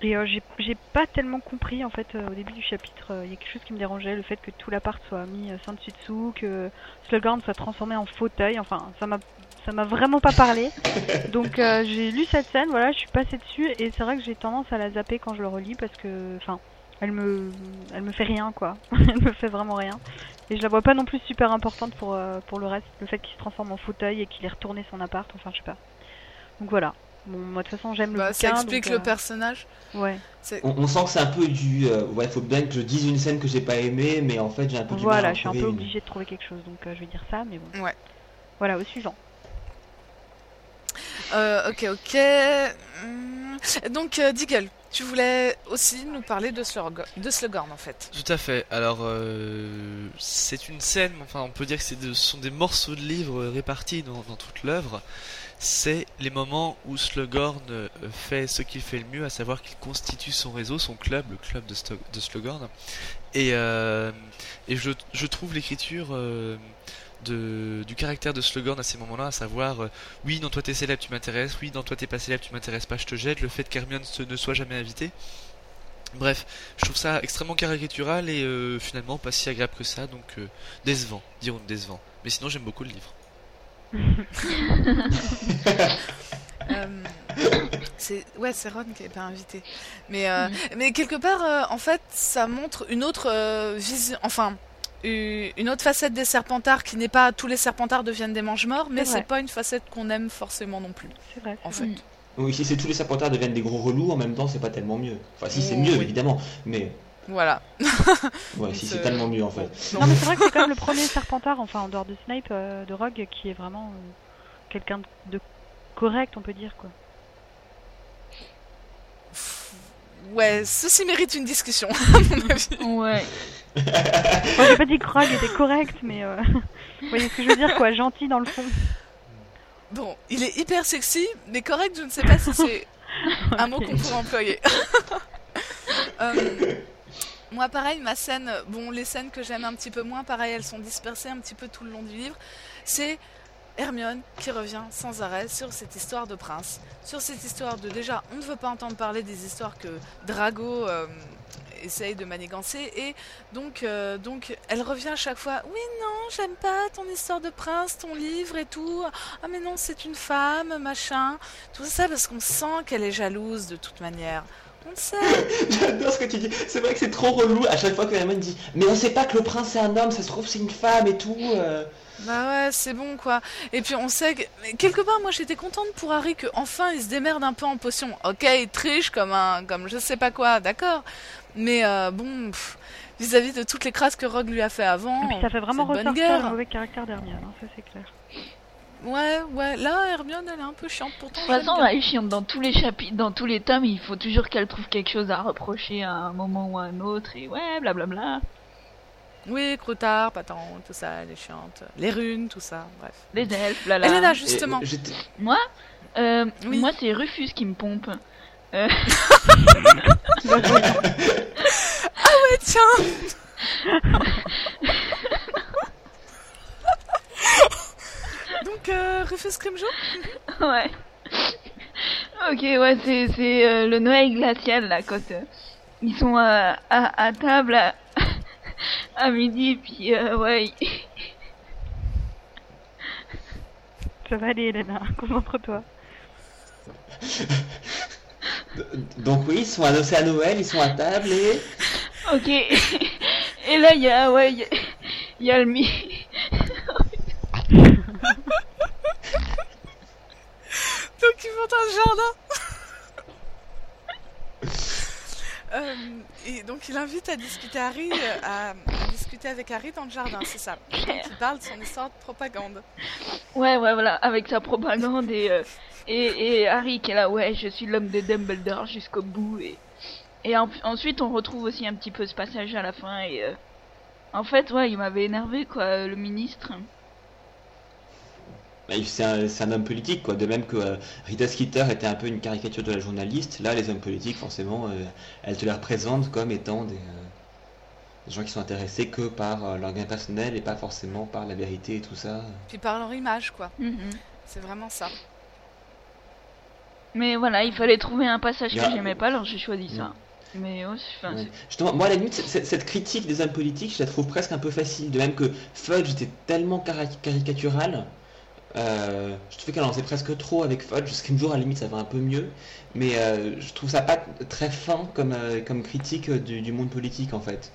S6: Et j'ai pas tellement compris en fait au début du chapitre, il y a quelque chose qui me dérangeait, le fait que tout l'appart soit mis sans dessus dessous, que Slughorn soit transformé en fauteuil, enfin ça m'a ça m'a vraiment pas parlé. *laughs* Donc euh, j'ai lu cette scène, voilà, je suis passée dessus et c'est vrai que j'ai tendance à la zapper quand je le relis parce que, enfin, elle me, elle me fait rien quoi. *laughs* elle me fait vraiment rien. Et je la vois pas non plus super importante pour, euh, pour le reste, le fait qu'il se transforme en fauteuil et qu'il ait retourné son appart, enfin je sais pas. Donc voilà. Bon, moi de toute façon j'aime le bah,
S4: Ça explique le euh, personnage.
S6: Ouais.
S5: On, sent que c'est un peu du. ouais, faut bien que je dise une scène que j'ai pas aimée, mais en fait j'ai un peu
S6: du
S5: mal
S6: Voilà, je suis un peu obligée de trouver quelque chose, donc je vais dire ça, mais bon.
S4: Ouais.
S6: Voilà, au suivant.
S4: Euh, ok, ok. Hum, donc, euh, Diggle, tu voulais aussi nous parler de, de Slughorn en fait.
S2: Tout à fait. Alors, euh, c'est une scène, enfin, on peut dire que ce sont des morceaux de livres répartis dans, toute l'œuvre. C'est les moments où Slughorn fait ce qu'il fait le mieux, à savoir qu'il constitue son réseau, son club, le club de, de Slughorn. Et, et je, je trouve l'écriture du caractère de Slughorn à ces moments-là, à savoir euh, oui, non, toi t'es célèbre, tu m'intéresses, oui, non, toi t'es pas célèbre, tu m'intéresses pas, je te jette, le fait qu'Hermione ne soit jamais invité. Bref, je trouve ça extrêmement caricatural et euh, finalement pas si agréable que ça, donc euh, décevant, dirons décevant. Mais sinon, j'aime beaucoup le livre.
S4: C'est ouais c'est Ron qui est pas invité mais mm. mais quelque part en fait ça montre une autre vision enfin une autre facette des Serpentards qui n'est pas tous les Serpentards deviennent des mange-morts, mais c'est pas une facette qu'on aime forcément non plus.
S6: Vrai.
S4: En fait.
S5: Oui, si c'est tous les Serpentards deviennent des gros relous, en même temps, c'est pas tellement mieux. Enfin, si c'est mieux, évidemment, mais
S4: Voilà.
S5: ouais, si c'est tellement mieux en fait.
S6: Non, mais c'est vrai que c'est quand même le premier Serpentard, enfin en dehors de Snipe, de Rogue, qui est vraiment quelqu'un de correct, on peut dire quoi.
S4: Ouais, ceci mérite une discussion, *laughs* à mon avis.
S3: Ouais.
S6: Moi, j'ai pas dit que Rogue était correct, mais euh... *laughs* vous voyez ce que je veux dire, quoi, gentil dans le fond.
S4: Bon, il est hyper sexy, mais correct, je ne sais pas si c'est *laughs* un mot qu'on pourrait employer. euh, moi, pareil, ma scène, bon, les scènes que j'aime un petit peu moins, pareil, elles sont dispersées un petit peu tout le long du livre. C'est Hermione qui revient sans arrêt sur cette histoire de prince, sur cette histoire de déjà, on ne veut pas entendre parler des histoires que Drago euh, essaye de manigancer et donc, euh, donc elle revient à chaque fois. Oui, non, j'aime pas ton histoire de prince, ton livre et tout. Ah, mais non, c'est une femme, machin. Tout ça parce qu'on sent qu'elle est jalouse de toute manière. On sait. *laughs*
S5: J'adore ce que tu dis. C'est vrai que c'est trop relou à chaque fois que Hermione dit Mais on sait pas que le prince c'est un homme, ça se trouve c'est une femme et tout. Euh.
S4: Bah ouais, c'est bon quoi. Et puis on sait que quelque part moi j'étais contente pour Harry que enfin il se démerde un peu en potion. OK, il triche comme un comme je sais pas quoi, d'accord. Mais euh, bon vis-à-vis de toutes les crasses que Rogue lui a fait avant.
S6: Et puis ça fait vraiment ressortir le mauvais caractère d'Hermione, hein, ça c'est clair.
S4: Ouais, ouais, là Hermione elle est un peu chiante pourtant.
S3: De toute façon, elle est chiante dans tous les chapitres, dans tous les tomes, il faut toujours qu'elle trouve quelque chose à reprocher à un moment ou à un autre et ouais, blablabla. Bla bla.
S4: Oui, Croutard, Patan, tout ça, les chiantes, les runes, tout ça, bref.
S3: Les elfes, là là.
S4: Elena, justement.
S3: moi euh, Moi, c'est Rufus qui me pompe. Euh... *laughs*
S4: ah ouais, tiens *laughs* Donc, euh, Rufus Scrimgeour *laughs*
S3: Ouais. Ok, ouais, c'est, c'est euh, le Noël glacial, là, quand euh, ils sont à, à, table à *laughs* midi, puis euh, ouais.
S6: Ça va aller, Elena, concentre-toi. *laughs*
S5: Donc oui, ils sont adossés à Noël, ils sont à table et...
S3: Ok. Et là, il y a, ouais, il y, a le mi...
S4: Donc ils vont dans le jardin *laughs* Euh, et donc il invite à discuter Harry, euh, à, discuter avec Harry dans le jardin, c'est ça. il parle de son histoire de propagande.
S3: Ouais, ouais, voilà, avec sa propagande et, euh, et, et, Harry qui est là, ouais, je suis l'homme de Dumbledore jusqu'au bout. Et, et ensuite on retrouve aussi un petit peu ce passage à la fin et en fait, ouais, il m'avait énervé quoi, le ministre.
S5: Bah, c'est un, homme politique, quoi. De même que euh, Rita Skeeter était un peu une caricature de la journaliste, là, les hommes politiques, forcément, euh, elle te les représente comme étant des, euh, gens qui sont intéressés que par leur gain personnel et pas forcément par la vérité et tout ça.
S4: Puis par leur image, quoi. Mhm. C'est vraiment ça.
S3: Mais voilà, il fallait trouver un passage que j'aimais pas, alors j'ai choisi ça. Mais enfin,
S5: Justement, moi, à la limite, cette, critique des hommes politiques, je la trouve presque un peu facile. De même que Fudge était tellement caricatural euh, je trouve qu'elle en sait presque trop avec Fudge, jour à la limite ça va un peu mieux, mais euh, je trouve ça pas très fin comme, euh, comme critique du, monde politique en fait.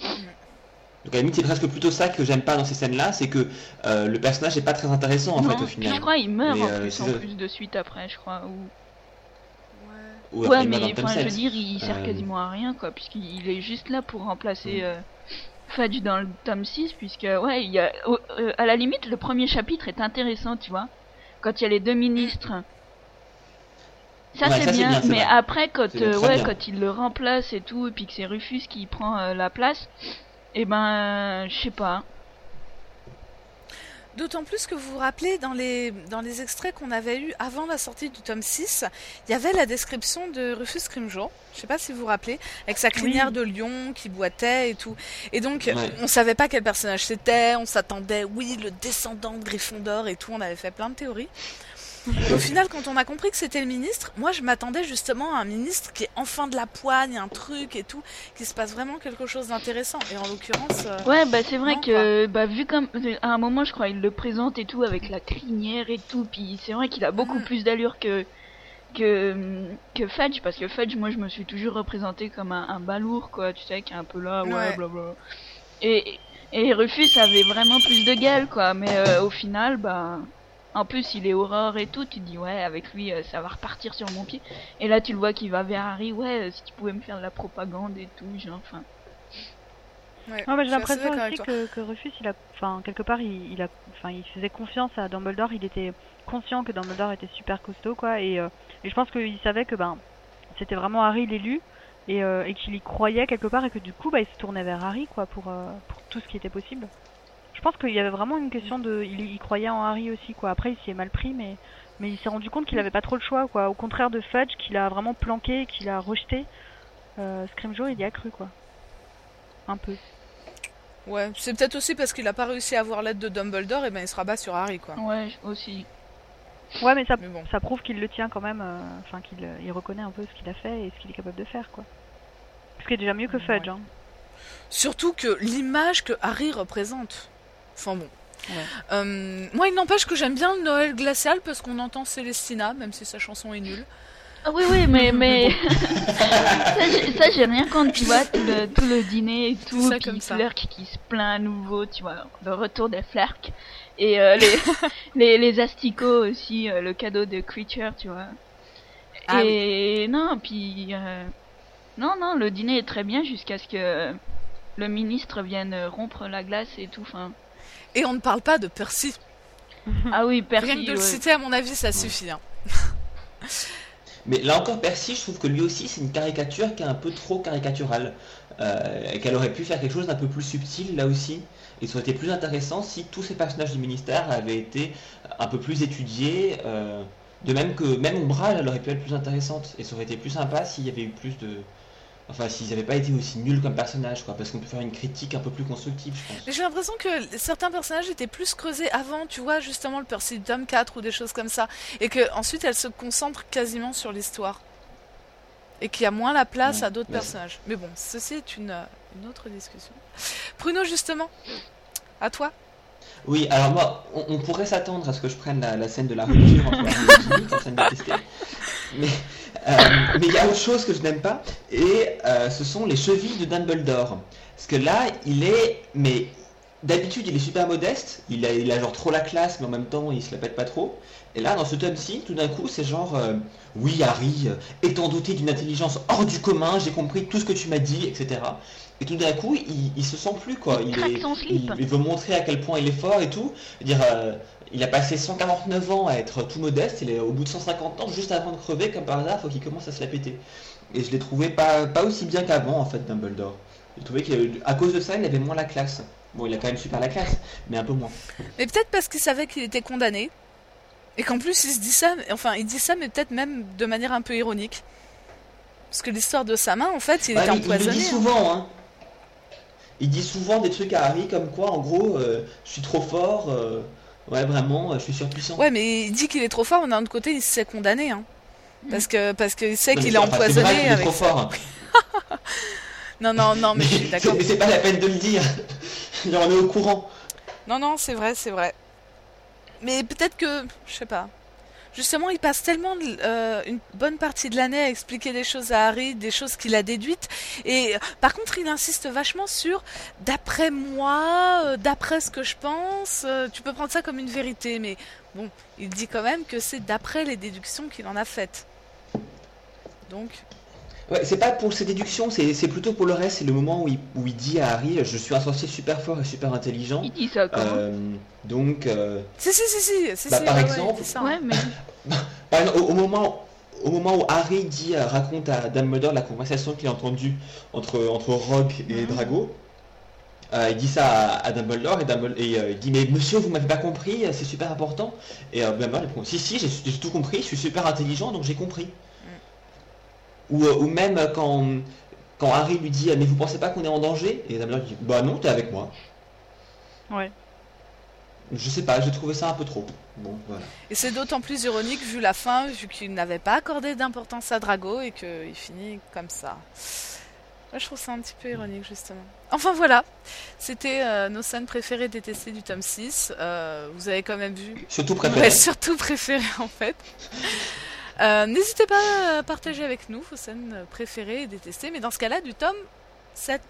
S5: Donc à la limite c'est presque plutôt ça que j'aime pas dans ces scènes là, c'est que le personnage est pas très intéressant en fait au final.
S3: Je crois il meurt en, plus, en plus de suite après je crois.
S5: Ou... Ouais,
S3: mais enfin, je veux dire il sert quasiment à rien quoi, puisqu'il est juste là pour remplacer... Mm. Fudge dans le tome 6 puisque ouais il y a euh, à la limite le premier chapitre est intéressant tu vois. Quand il y a les deux ministres. Ça c'est bien, mais après quand euh, ouais quand il le remplace et tout et puis que c'est Rufus qui prend euh, la place et eh ben je sais pas
S4: D'autant plus que vous vous rappelez, dans les, dans les extraits qu'on avait eus avant la sortie du tome 6, il y avait la description de Rufus Scrimgeour, je sais pas si vous vous rappelez, avec sa crinière de lion qui boitait et tout. Et donc, on savait pas quel personnage c'était, on s'attendait, oui, le descendant de Gryffondor et tout, on avait fait plein de théories *laughs* au final, quand on a compris que c'était le ministre, moi je m'attendais justement à un ministre qui est enfin de la poigne, un truc et tout, qui se passe vraiment quelque chose d'intéressant. Et en l'occurrence. Euh,
S3: ouais, bah c'est vrai que, bah vu comme. À un moment, je crois, il le présente et tout avec la crinière et tout, puis c'est vrai qu'il a beaucoup mm. plus d'allure que. Que, que Fudge, parce que Fudge, moi je me suis toujours représenté comme un, balourd, quoi, tu sais, qui est un peu là, ouais, blablabla. Et, et Rufus avait vraiment plus de gueule, quoi, mais euh, au final, bah En plus, il est horreur et tout. Tu te dis, ouais, avec lui, euh, ça va repartir sur mon pied. Et là, tu le vois qu'il va vers Harry. Ouais, euh, si tu pouvais me faire de la propagande et tout, genre, enfin.
S6: Ouais, j'ai l'impression aussi que, que, Rufus, il a, enfin, quelque part, il, il, a, enfin, il faisait confiance à Dumbledore. Il était conscient que Dumbledore était super costaud, quoi. Et, euh, et je pense qu'il savait que, ben, c'était vraiment Harry l'élu. Et, et qu'il y croyait quelque part et que du coup bah, il se tournait vers Harry quoi pour, pour tout ce qui était possible. Je pense qu'il y avait vraiment une question de. Il, croyait en Harry aussi, quoi. Après, il s'y est mal pris, mais, mais il s'est rendu compte qu'il avait pas trop le choix, quoi. Au contraire de Fudge, qu'il a vraiment planqué, qu'il a rejeté. Euh, Scrimgeour, il y a cru, quoi. Un peu.
S4: Ouais, c'est peut-être aussi parce qu'il a pas réussi à avoir l'aide de Dumbledore, et ben il se rabat sur Harry, quoi.
S3: Ouais, aussi.
S6: Ouais, mais ça, ça prouve qu'il le tient quand même, euh, enfin qu'il il reconnaît un peu ce qu'il a fait et ce qu'il est capable de faire, quoi. Ce qui est déjà mieux que Fudge, hein.
S4: Surtout que l'image que Harry représente. Enfin bon. Euh, moi, il n'empêche que j'aime bien le Noël glacial parce qu'on entend Célestina, même si sa chanson est nulle.
S3: Ah oui, oui, mais, *laughs* mais... *laughs* ça, j'ai rien contre, tu vois, tout le, tout le dîner et tout, ça, comme ça. qui se plaint à nouveau, tu vois, le retour des Flerks, et euh, les, *laughs* les, les, asticots aussi, euh, le cadeau de Creature, tu vois. Ah et non, puis... non, non, le dîner est très bien jusqu'à ce que le ministre vienne rompre la glace et tout, enfin...
S4: Et on ne parle pas de Percy.
S3: Ah oui, Percy.
S4: Rien que de le citer, à mon avis, ça suffit. Hein. *laughs*
S5: Mais là encore, Percy, je trouve que lui aussi, c'est une caricature qui est un peu trop caricaturale. Euh, qu'elle aurait pu faire quelque chose d'un peu plus subtil là aussi. Et ça aurait été plus intéressant si tous ces personnages du ministère avaient été un peu plus étudiés. Euh, de même que même Ombrage, elle aurait pu être plus intéressante. Et ça aurait été plus sympa s'il y avait eu plus de, Enfin, s'ils n'avaient pas été aussi nuls comme personnages, quoi, parce qu'on peut faire une critique un peu plus constructive, je pense.
S4: j'ai l'impression que certains personnages étaient plus creusés avant, tu vois, justement le Percy Dome 4 ou des choses comme ça, et que ensuite elle se concentre quasiment sur l'histoire. Et qu'il y a moins la place à d'autres personnages. Mais bon, ceci est une, une autre discussion. Pruno, justement, à toi
S5: oui, alors moi, on, pourrait s'attendre à ce que je prenne la, scène de la rupture Mais euh, mais il y a autre chose que je n'aime pas, et euh, ce sont les chevilles de Dumbledore. Parce que là, il est, mais d'habitude, il est super modeste, il a, il a genre trop la classe, mais en même temps, il se la pète pas trop. Et là, dans ce tome-ci, tout d'un coup, c'est genre, euh, oui, Harry, étant doté d'une intelligence hors du commun, j'ai compris tout ce que tu m'as dit, etc. Et tout d'un coup, il, il, se sent plus, quoi.
S3: Il,
S5: il, veut montrer à quel point il est fort et tout. Dire, il a passé 149 ans à être tout modeste, il est au bout de 150 ans, juste avant de crever, comme par hasard, faut qu'il commence à se la péter. Et je l'ai trouvé pas, pas aussi bien qu'avant, en fait, Dumbledore. J'ai trouvé qu'à cause de ça, il avait moins la classe. Bon, il a quand même super la classe, mais un peu moins.
S4: Mais peut-être parce qu'il savait qu'il était condamné. Et qu'en plus, il se dit ça, enfin, il dit ça, mais peut-être même de manière un peu ironique. Parce que l'histoire de sa main, en fait, il était empoisonné.
S5: Il dit souvent, hein. Il dit souvent des trucs à Harry comme quoi, en gros, euh, je suis trop fort, euh, Ouais, vraiment, je suis surpuissant.
S4: Ouais, mais il dit qu'il est trop fort, mais d'un autre côté, il s'est condamné. Hein. Parce que parce qu'il sait qu'il est empoisonné
S5: vrai
S4: avec.
S5: Est trop fort. *laughs*
S4: non, non, non, mais, mais d'accord.
S5: Mais c'est pas la peine de le dire. *laughs* on est au courant.
S4: Non, non, c'est vrai, c'est vrai. Mais peut-être que, je sais pas, justement, il passe tellement euh, une bonne partie de l'année à expliquer des choses à Harry, des choses qu'il a déduites. Et par contre, il insiste vachement sur d'après moi, euh, d'après ce que je pense. Euh, tu peux prendre ça comme une vérité, mais bon, il dit quand même que c'est d'après les déductions qu'il en a faites. Donc,
S5: Ouais, c'est pas pour ses déductions, c'est plutôt pour le reste. C'est le moment où il, où il, dit à Harry Je suis un sorcier super fort et super intelligent.
S3: Il dit ça comment euh,
S5: Donc. Euh,
S4: si, si, si, si. *laughs*
S5: bah, par exemple.
S3: Ouais, mais...
S5: par exemple au, moment, au moment où Harry dit, euh, raconte à Dumbledore la conversation qu'il a entendue entre, entre Rogue et mhm. Drago. il dit ça à, Dumbledore et, Dumbledore, et il dit mais monsieur vous m'avez pas compris c'est super important et Dumbledore répond si si j'ai tout compris je suis super intelligent donc j'ai compris euh, ou, même quand, quand Harry lui dit Mais vous pensez pas qu'on est en danger? Et Dumbledore dit Bah non, t'es avec moi.
S6: Ouais.
S5: Je sais pas, j'ai trouvé ça un peu trop. Bon, voilà.
S4: Et c'est d'autant plus ironique vu la fin, vu qu'il n'avait pas accordé d'importance à Drago et qu'il finit comme ça. je trouve ça un petit peu ironique, justement. Enfin voilà, c'était euh, nos scènes préférées détestées du tome 6. Euh, vous avez quand même vu.
S5: Surtout préférées.
S4: surtout préférées en fait. Euh, n'hésitez pas à partager avec nous vos scènes préférées et détestées, mais dans ce cas-là, du tome 7.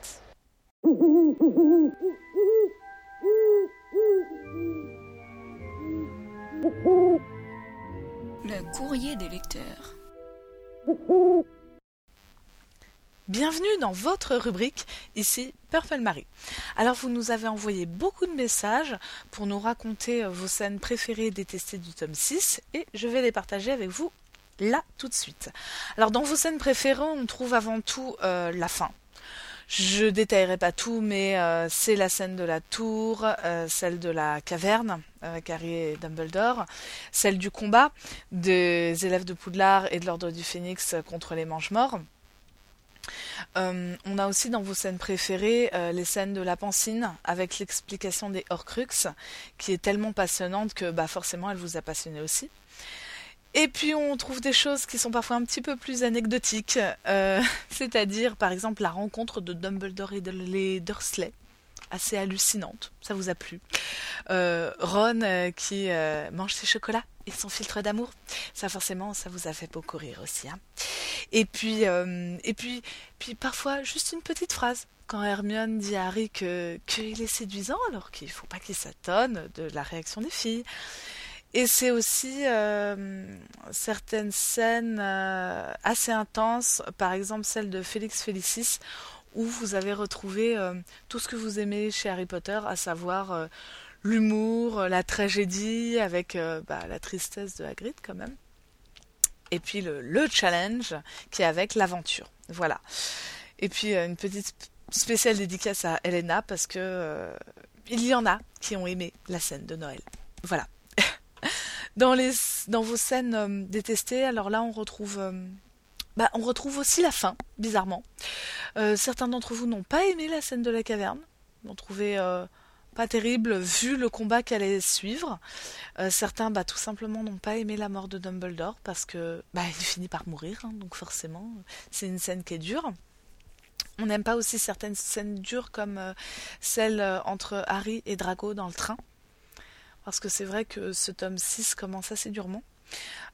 S1: Le courrier des lecteurs.
S4: Bienvenue dans votre rubrique, ici Purple Marie. Alors vous nous avez envoyé beaucoup de messages pour nous raconter vos scènes préférées et détestées du tome 6 et je vais les partager avec vous là tout de suite. Alors dans vos scènes préférées, on trouve avant tout euh, la fin. Je détaillerai pas tout, mais euh, c'est la scène de la tour, euh, celle de la caverne avec Harry et Dumbledore, celle du combat des élèves de Poudlard et de l'Ordre du Phénix contre les Mange-Morts. on a aussi dans vos scènes préférées les scènes de la Pancine avec l'explication des Horcruxes qui est tellement passionnante que bah forcément elle vous a passionné aussi. Et puis on trouve des choses qui sont parfois un petit peu plus anecdotiques, euh, *laughs* c'est-à-dire par exemple la rencontre de Dumbledore et de les Dursley, assez hallucinante, ça vous a plu. Euh, Ron euh, qui mange ses chocolats et son filtre d'amour, ça forcément ça vous a fait beaucoup rire aussi. Hein. Et puis et puis puis parfois juste une petite phrase quand Hermione dit à Harry que qu'il est séduisant alors qu'il faut pas qu'il s'attone de la réaction des filles. Et c'est aussi euh, certaines scènes euh, assez intenses, par exemple celle de Félix Félicis, où vous avez retrouvé euh, tout ce que vous aimez chez Harry Potter, à savoir l'humour, la tragédie, avec bah, la tristesse de Hagrid quand même. Et puis le, le challenge qui est avec l'aventure. Voilà. Et puis une petite spéciale dédicace à Elena parce que il y en a qui ont aimé la scène de Noël. Voilà. Dans, vos scènes euh, détestées, alors là, on retrouve, euh, bah, on retrouve aussi la fin, bizarrement. Euh, certains d'entre vous n'ont pas aimé la scène de la caverne, l'ont trouvé pas terrible vu le combat qu'elle allait suivre. certains, bah, tout simplement, n'ont pas aimé la mort de Dumbledore parce que bah, finit par mourir, hein, donc forcément, c'est une scène qui est dure. On n'aime pas aussi certaines scènes dures comme celle entre Harry et Drago dans le train parce que c'est vrai que ce tome 6 commence assez durement.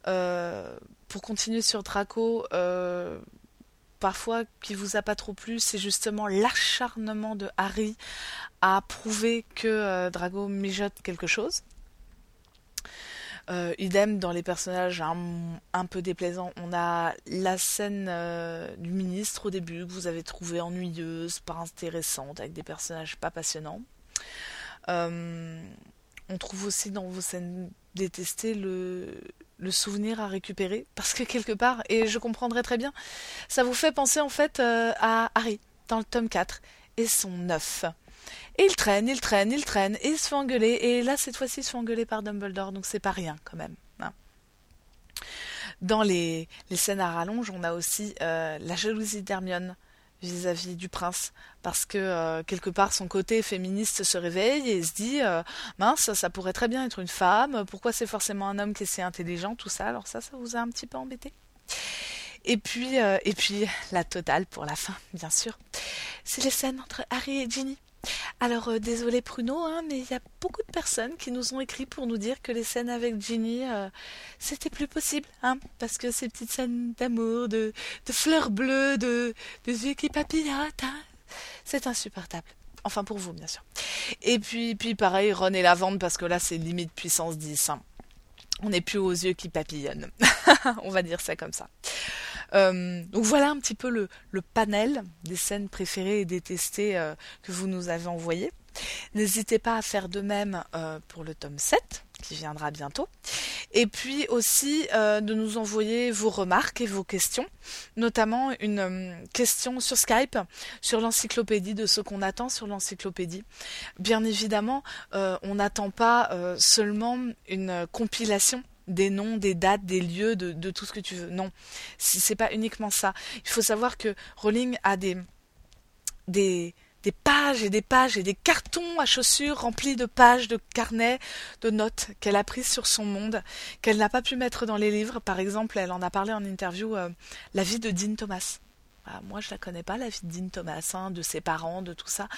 S4: Euh, pour continuer sur Draco, euh, parfois qui vous a pas trop plu, c'est justement l'acharnement de Harry à prouver que euh, Drago mijote quelque chose. idem dans les personnages un, peu déplaisants. On a la scène du ministre au début que vous avez trouvé ennuyeuse, pas intéressante, avec des personnages pas passionnants. On trouve aussi dans vos scènes détestées le, souvenir à récupérer. Parce que quelque part, et je comprendrais très bien, ça vous fait penser en fait euh, à Harry dans le tome 4 et son œuf. Et il traîne, il traîne, il traîne, et il se fait engueuler. Et là, cette fois-ci, il se fait engueuler par Dumbledore, donc c'est pas rien quand même. Hein. Dans les, les, scènes à rallonge, on a aussi euh, la jalousie d'Hermione vis-à-vis du prince. Parce que euh, quelque part son côté féministe se réveille et se dit euh, mince ça pourrait très bien être une femme. Pourquoi c'est forcément un homme qui est si intelligent tout ça? Alors ça ça vous a un petit peu embêté? Et puis euh, et puis la totale pour la fin bien sûr. C'est les scènes entre Harry et Ginny alors euh, désolé Pruno, hein, mais il y a beaucoup de personnes qui nous ont écrit pour nous dire que les scènes avec Ginny, euh, c'était plus possible, hein, parce que ces petites scènes d'amour, de, fleurs bleues, de, de yeux qui papillotent, hein, c'est insupportable. Enfin pour vous bien sûr. Et puis puis pareil Ron et Lavande parce que là c'est limite puissance 10. Hein. On n'est plus aux yeux qui papillonnent. *laughs* On va dire ça comme ça. Euh, donc voilà un petit peu le, panel des scènes préférées et détestées euh, que vous nous avez envoyées. N'hésitez pas à faire de même euh, pour le tome 7 qui viendra bientôt. Et puis aussi de nous envoyer vos remarques et vos questions, notamment une question sur Skype, sur l'encyclopédie, de ce qu'on attend sur l'encyclopédie. Bien évidemment, on n'attend pas seulement une compilation des noms, des dates, des lieux, de, tout ce que tu veux. Non, c'est pas uniquement ça. Il faut savoir que Rowling a des, des, pages et des pages et des cartons à chaussures remplis de pages, de carnets, de notes qu'elle a prises sur son monde, qu'elle n'a pas pu mettre dans les livres. Par exemple, elle en a parlé en interview, euh, la vie de Dean Thomas. Ah, moi, je la connais pas, la vie de Dean Thomas, hein, de ses parents, de tout ça.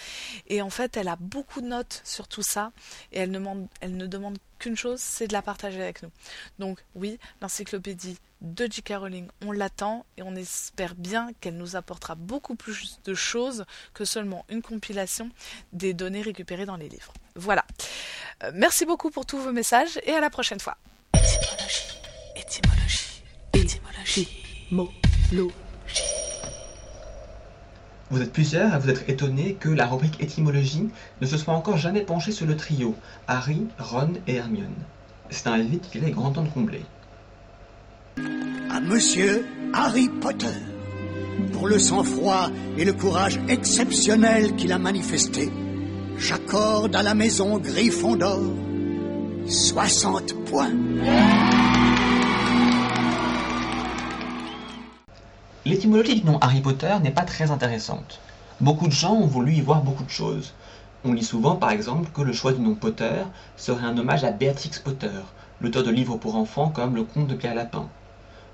S4: Et en fait, elle a beaucoup de notes sur tout ça. Et elle, ne demande, elle ne demande qu'une chose, c'est de la partager avec nous. Donc, oui, l'encyclopédie de J.K. Rowling, on l'attend et on espère bien qu'elle nous apportera beaucoup plus de choses que seulement une compilation des données récupérées dans les livres. Voilà. Euh, merci beaucoup pour tous vos messages et à la prochaine fois.
S1: Étymologie. Étymologie. Étymologie.
S5: Vous êtes plusieurs à vous être étonnés que la rubrique étymologie ne se soit encore jamais penchée sur le trio Harry, Ron et Hermione. C'est un vide qu'il est grand temps de combler.
S7: À Monsieur Harry Potter, pour le sang-froid et le courage exceptionnel qu'il a manifesté, j'accorde à la maison Gryffondor 60 points.
S5: L'étymologie du nom Harry Potter n'est pas très intéressante. Beaucoup de gens ont voulu y voir beaucoup de choses. On lit souvent par exemple que le choix du nom Potter serait un hommage à Beatrix Potter, l'auteur de livres pour enfants comme Le Conte de Pierre Lapin.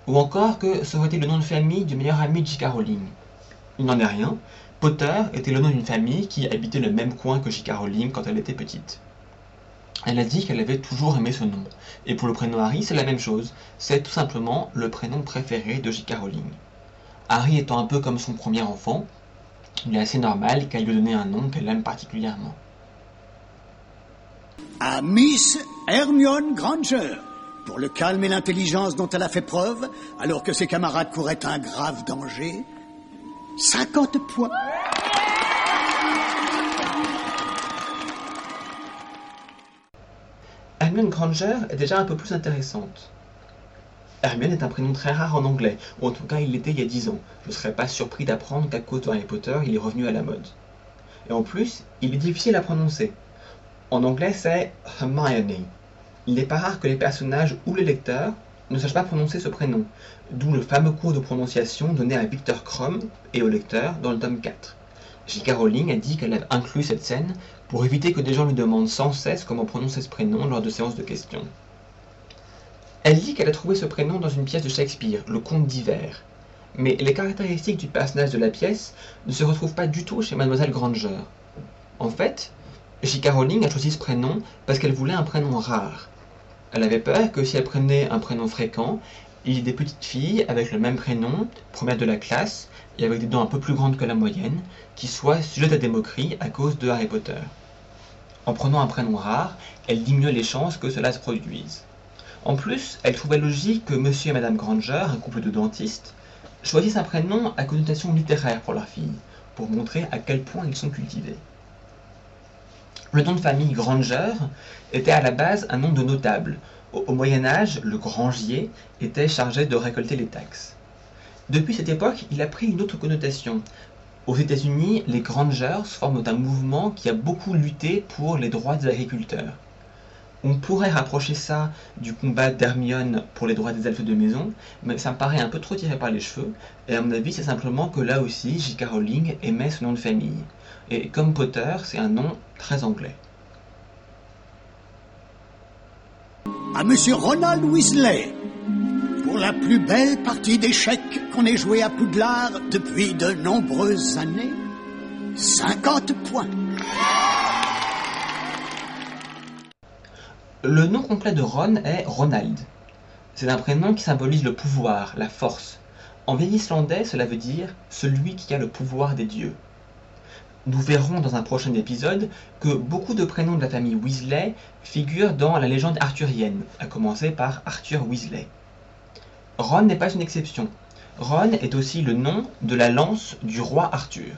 S5: Ou encore que ça aurait le nom de famille du meilleur ami de J.K. Rowling. Il n'en est rien, Potter était le nom d'une famille qui habitait le même coin que J.K. Rowling quand elle était petite. Elle a dit qu'elle avait toujours aimé ce nom. Et pour le prénom Harry, c'est la même chose. C'est tout simplement le prénom préféré de J.K. Rowling. Harry étant un peu comme son premier enfant, il est assez normal qu'elle lui donne un nom qu'elle aime particulièrement.
S7: À Miss Hermione Granger, pour le calme et l'intelligence dont elle a fait preuve, alors que ses camarades couraient un grave danger, 50 points.
S5: Hermione Granger est déjà un peu plus intéressante. Hermione est un prénom très rare en anglais, ou en tout cas il l'était il y a 10 ans. Je ne serais pas surpris d'apprendre qu'à cause de Harry Potter, il est revenu à la mode. Et en plus, il est difficile à prononcer. En anglais, c'est Hermione. Il n'est pas rare que les personnages ou les lecteurs ne sachent pas prononcer ce prénom, d'où le fameux cours de prononciation donné à Victor Crumb et au lecteur dans le tome 4. J.K. Rowling a dit qu'elle a inclus cette scène pour éviter que des gens lui demandent sans cesse comment prononcer ce prénom lors de séances de questions. Elle dit qu'elle a trouvé ce prénom dans une pièce de Shakespeare, Le Conte d'hiver. Mais les caractéristiques du personnage de la pièce ne se retrouvent pas du tout chez Mademoiselle Granger. En fait, J.K. Rowling a choisi ce prénom parce qu'elle voulait un prénom rare. Elle avait peur que si elle prenait un prénom fréquent, il y ait des petites filles avec le même prénom, première de la classe, et avec des dents un peu plus grandes que la moyenne, qui soient sujettes à des moqueries à cause de Harry Potter. En prenant un prénom rare, elle diminuait les chances que cela se produise. En plus, elle trouvait logique que monsieur et madame Granger, un couple de dentistes, choisissent un prénom à connotation littéraire pour leur fille, pour montrer à quel point ils sont cultivés. Le nom de famille Granger était à la base un nom de notable. Au, au Moyen Âge, le grangier était chargé de récolter les taxes. Depuis cette époque, il a pris une autre connotation. Aux États-Unis, les Grangers forment un mouvement qui a beaucoup lutté pour les droits des agriculteurs. On pourrait rapprocher ça du combat d'Hermione pour les droits des elfes de maison, mais ça me paraît un peu trop tiré par les cheveux, et à mon avis c'est simplement que là aussi J.K. Rowling aimait ce nom de famille. Et comme Potter, c'est un nom très anglais.
S7: À Monsieur Ronald Weasley, pour la plus belle partie d'échecs qu'on ait joué à Poudlard depuis de nombreuses années, 50 points.
S5: Le nom complet de Ron est Ronald. C'est un prénom qui symbolise le pouvoir, la force. En vieil islandais, cela veut dire celui qui a le pouvoir des dieux. Nous verrons dans un prochain épisode que beaucoup de prénoms de la famille Weasley figurent dans la légende arthurienne, à commencer par Arthur Weasley. Ron n'est pas une exception. Ron est aussi le nom de la lance du roi Arthur.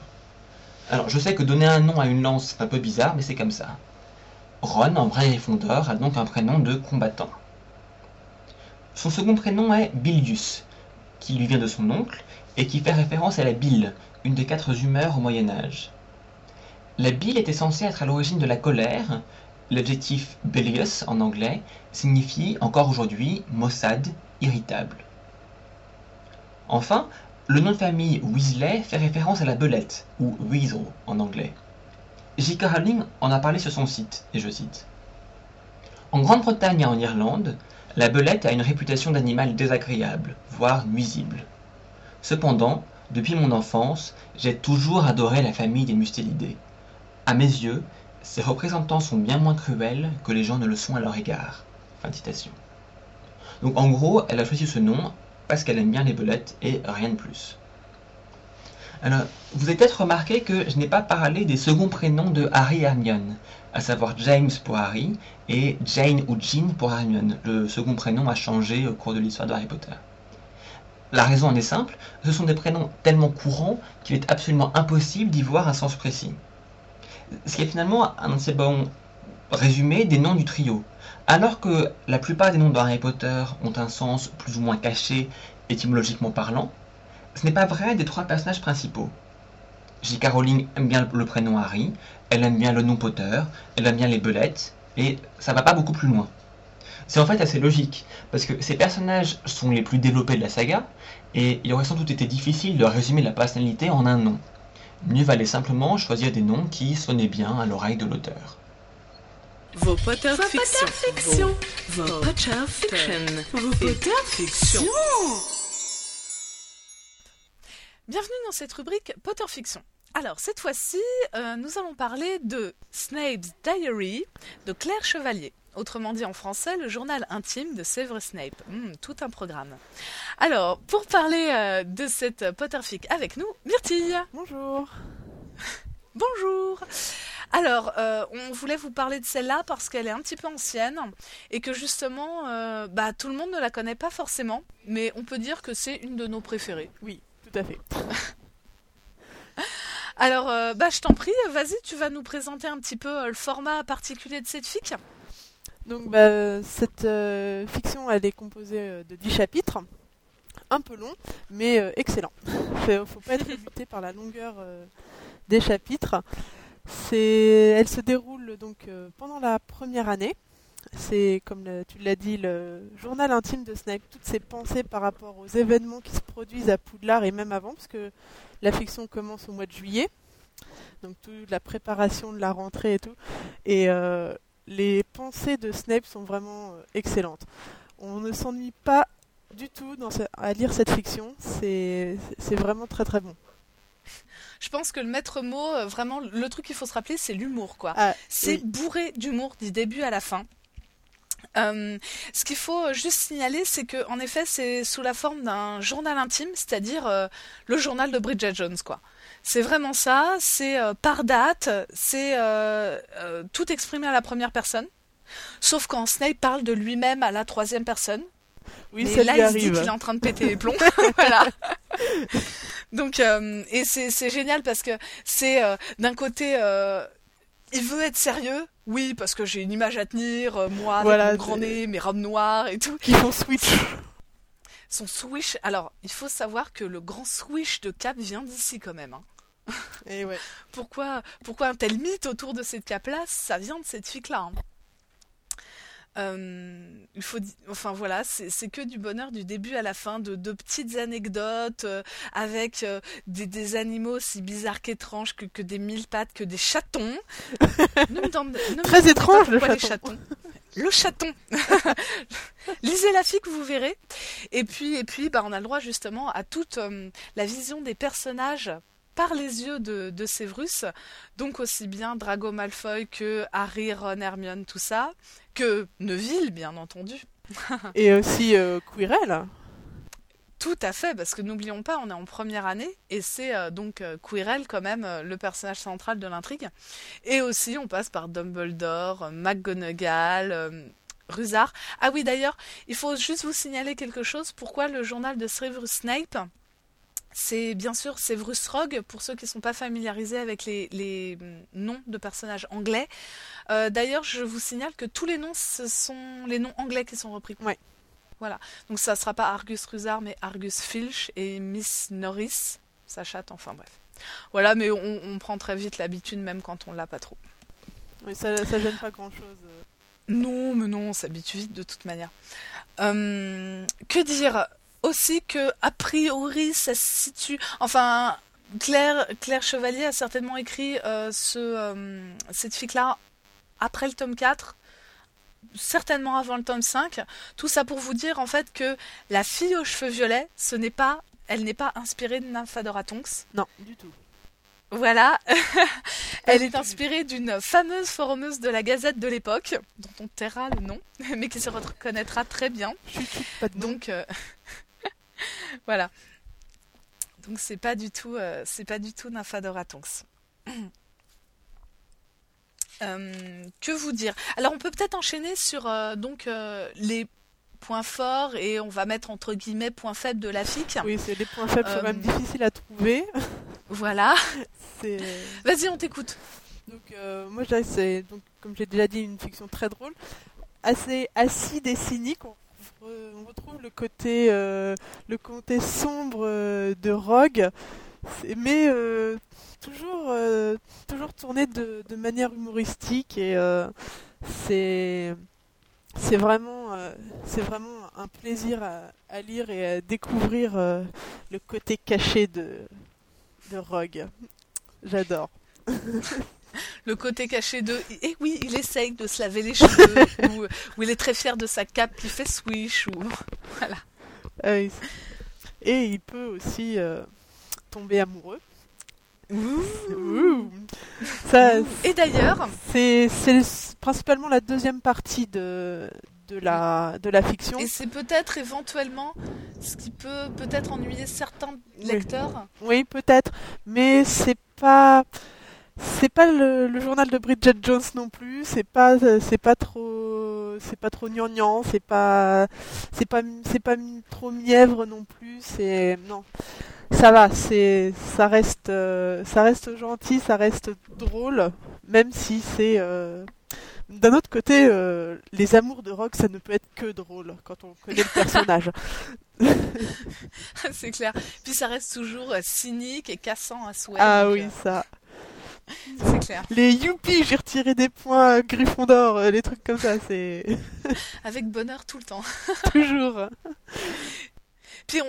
S5: Alors je sais que donner un nom à une lance c'est un peu bizarre, mais c'est comme ça. Ron, en vrai Gryffondor, a donc un prénom de combattant. Son second prénom est Bilius, qui lui vient de son oncle et qui fait référence à la bile, une des quatre humeurs au Moyen Âge. La bile était censée être à l'origine de la colère. L'adjectif bilious en anglais signifie encore aujourd'hui maussade, irritable. Enfin, le nom de famille Weasley fait référence à la belette, ou weasel en anglais. J.K. Rowling en a parlé sur son site, et je cite En Grande-Bretagne et en Irlande, la belette a une réputation d'animal désagréable, voire nuisible. Cependant, depuis mon enfance, j'ai toujours adoré la famille des mustélidés. À mes yeux, ces représentants sont bien moins cruels que les gens ne le sont à leur égard. Donc en gros, elle a choisi ce nom parce qu'elle aime bien les belettes et rien de plus. Alors, vous avez peut-être remarqué que je n'ai pas parlé des seconds prénoms de Harry et Hermione. à savoir James pour Harry et Jane ou Jean pour Hermione. Le second prénom a changé au cours de l'histoire de Harry Potter. La raison en est simple, ce sont des prénoms tellement courants qu'il est absolument impossible d'y voir un sens précis. Ce qui est finalement un assez bon résumé des noms du trio. Alors que la plupart des noms de Harry Potter ont un sens plus ou moins caché, étymologiquement parlant, ce n'est pas vrai des trois personnages principaux. J.K. Rowling aime bien le prénom Harry, elle aime bien le nom Potter, elle aime bien les belettes, et ça va pas beaucoup plus loin. C'est en fait assez logique, parce que ces personnages sont les plus développés de la saga, et il aurait sans doute été difficile de résumer la personnalité en un nom. Mieux valait simplement choisir des noms qui sonnaient bien à l'oreille de l'auteur.
S1: Vos Potter fiction. Vos Potter fiction. Vos Potter fiction.
S4: Bienvenue dans cette rubrique Potter Fiction. Alors, cette fois-ci, euh, nous allons parler de Snape's Diary de Claire Chevalier. Autrement dit en français, le journal intime de Severus Snape. Hmm, tout un programme. Alors, pour parler euh, de cette Potterfic avec nous, Myrtille.
S8: Bonjour. *laughs*
S4: Bonjour. Alors, euh, on voulait vous parler de celle-là parce qu'elle est un petit peu ancienne et que justement, euh, bah, tout le monde ne la connaît pas forcément, mais on peut dire que c'est une de nos préférées.
S8: Oui, tout à fait. *laughs*
S4: Alors, euh, bah, je t'en prie, vas-y, tu vas nous présenter un petit peu le format particulier de cette fic.
S8: Donc, bah, cette fiction, elle est composée de 10 chapitres un peu long, mais excellent. *laughs* Faut, faut pas être *laughs* buté par la longueur des chapitres. C'est, elle se déroule donc pendant la première année. C'est, comme tu l'as dit, le journal intime de Snape, toutes ses pensées par rapport aux événements qui se produisent à Poudlard et même avant, parce que la fiction commence au mois de juillet. Donc toute la préparation de la rentrée et tout. Et euh, les pensées de Snape sont vraiment euh, excellentes. On ne s'ennuie pas du tout dans à lire cette fiction. C'est vraiment très très bon.
S4: Je pense que le maître mot, euh, vraiment, le truc qu'il faut se rappeler, c'est l'humour, quoi.
S8: Ah,
S4: c'est
S8: oui.
S4: bourré d'humour du début à la fin. Euh, ce qu'il faut juste signaler, c'est que en effet, c'est sous la forme d'un journal intime, c'est-à-dire euh, le journal de Bridget Jones, quoi. C'est vraiment ça. C'est euh, par date, c'est tout exprimé à la première personne. Sauf quand Snape parle de lui-même à la troisième personne.
S8: Oui,
S4: Mais
S8: ça
S4: là,
S8: lui
S4: il se dit
S8: arrive.
S4: qu'il est en train de péter les plombs. *laughs* voilà. Donc, et c'est c'est génial parce que c'est d'un côté, il veut être sérieux. Oui, parce que j'ai une image à tenir, euh, moi, avec
S8: Voilà,
S4: mon grand nez, mes robes noires et tout.
S8: Qui font switch.
S4: Son swish. Alors, il faut savoir que le grand swish de Cap vient d'ici quand même. hein.
S8: Et ouais. *laughs*
S4: Pourquoi, pourquoi un tel mythe autour de cette cape-là Ça vient de cette fic-là. hein. Euh, il faut, enfin voilà, c'est que du bonheur du début à la fin, de, de petites anecdotes euh, avec euh, des, des animaux aussi bizarres qu'étranges que, que des mille pattes, que des chatons. Ne me demande- ne me
S8: Très étrange,
S4: pas
S8: le
S4: les
S8: chaton.
S4: Le chaton. *laughs* Lisez la fic, vous verrez. Et puis, et puis, bah, on a le droit justement à toute la vision des personnages par les yeux de, de Severus, donc aussi bien Drago Malfoy que Harry, Ron, Hermione, tout ça, que Neville, bien entendu. *laughs*
S8: Et aussi euh, Quirrell.
S4: Tout à fait, parce que n'oublions pas, on est en première année, et c'est euh, donc euh, Quirrell quand même euh, le personnage central de l'intrigue. Et aussi, on passe par Dumbledore, euh, McGonagall, euh, Rusard. Ah oui, d'ailleurs, il faut juste vous signaler quelque chose. Pourquoi le journal de Severus Snape c'est bien sûr Severus Rogue, pour ceux qui ne sont pas familiarisés avec les, les, hum, noms de personnages anglais. Euh, D'ailleurs, je vous signale que tous les noms, ce sont les noms anglais qui sont repris.
S8: Ouais.
S4: Voilà. Donc ça ne sera pas Argus Rusard, mais Argus Filch et Miss Norris. Sa chatte, enfin bref. Voilà, mais on, on prend très vite l'habitude, même quand on l'a pas trop.
S8: Oui, ça, ça gêne pas grand chose.
S4: Non, mais non, on s'habitue vite de toute manière. Euh, que dire? Aussi que, a priori, ça se situe. Enfin, Claire, Claire Chevalier a certainement écrit euh, ce, euh, cette fic-là après le tome 4, certainement avant le tome 5. Tout ça pour vous dire, en fait, que la fille aux cheveux violets, ce n'est pas. Elle n'est pas inspirée de Nymphadora Tonks.
S8: Non, du tout.
S4: Voilà. *laughs* Elle est inspirée d'une fameuse forumeuse de la Gazette de l'époque, dont on taira le nom, *laughs* mais qui se reconnaîtra très bien.
S8: Chut, chut, pas de nom.
S4: Donc euh, *laughs* *laughs* voilà. Donc c'est pas du tout, euh, c'est pas du tout Nymphadora Tonks. *clears throat* Euh, que vous dire? Alors on peut peut-être enchaîner sur euh, donc euh, les points forts et on va mettre entre guillemets points faibles de la FIC.
S8: Oui, c'est des points faibles sont même difficiles à trouver. *laughs*
S4: Voilà. *laughs* Vas-y, on t'écoute.
S8: Donc moi c'est donc comme j'ai déjà dit une fiction très drôle, assez acide et cynique. On, retrouve le côté le côté sombre de Rogue, mais toujours, euh, toujours tourné de, manière humoristique et euh, c'est vraiment, euh, un plaisir à, lire et à découvrir le côté caché de Rogue. J'adore. *laughs*
S4: le côté caché de et eh oui il essaye de se laver les cheveux *laughs* ou, ou, il est très fier de sa cape qui fait swish ou voilà.
S8: Ah et il peut aussi tomber amoureux.
S4: Et d'ailleurs,
S8: c'est principalement la deuxième partie de, de, la, de la fiction.
S4: Et c'est peut-être éventuellement ce qui peut peut-être ennuyer certains lecteurs.
S8: Oui, peut-être, mais c'est pas c'est pas le, journal de Bridget Jones non plus. C'est pas c'est pas trop c'est pas trop gnangnan. C'est pas c'est pas c'est pas trop mièvre non plus. C'est non ça va, c'est, ça reste, euh, ça reste gentil, ça reste drôle, même si c'est. Euh, d'un autre côté, euh, les amours de Rock, ça ne peut être que drôle quand on connaît le personnage. *laughs* *laughs*
S4: c'est clair. Puis ça reste toujours cynique et cassant à souhait.
S8: Ah oui, ça. *laughs*
S4: C'est clair.
S8: Les youpi, j'ai retiré des points Gryffondor, les trucs comme ça, c'est. *laughs*
S4: Avec bonheur tout le temps. *laughs*
S8: Toujours.
S4: Puis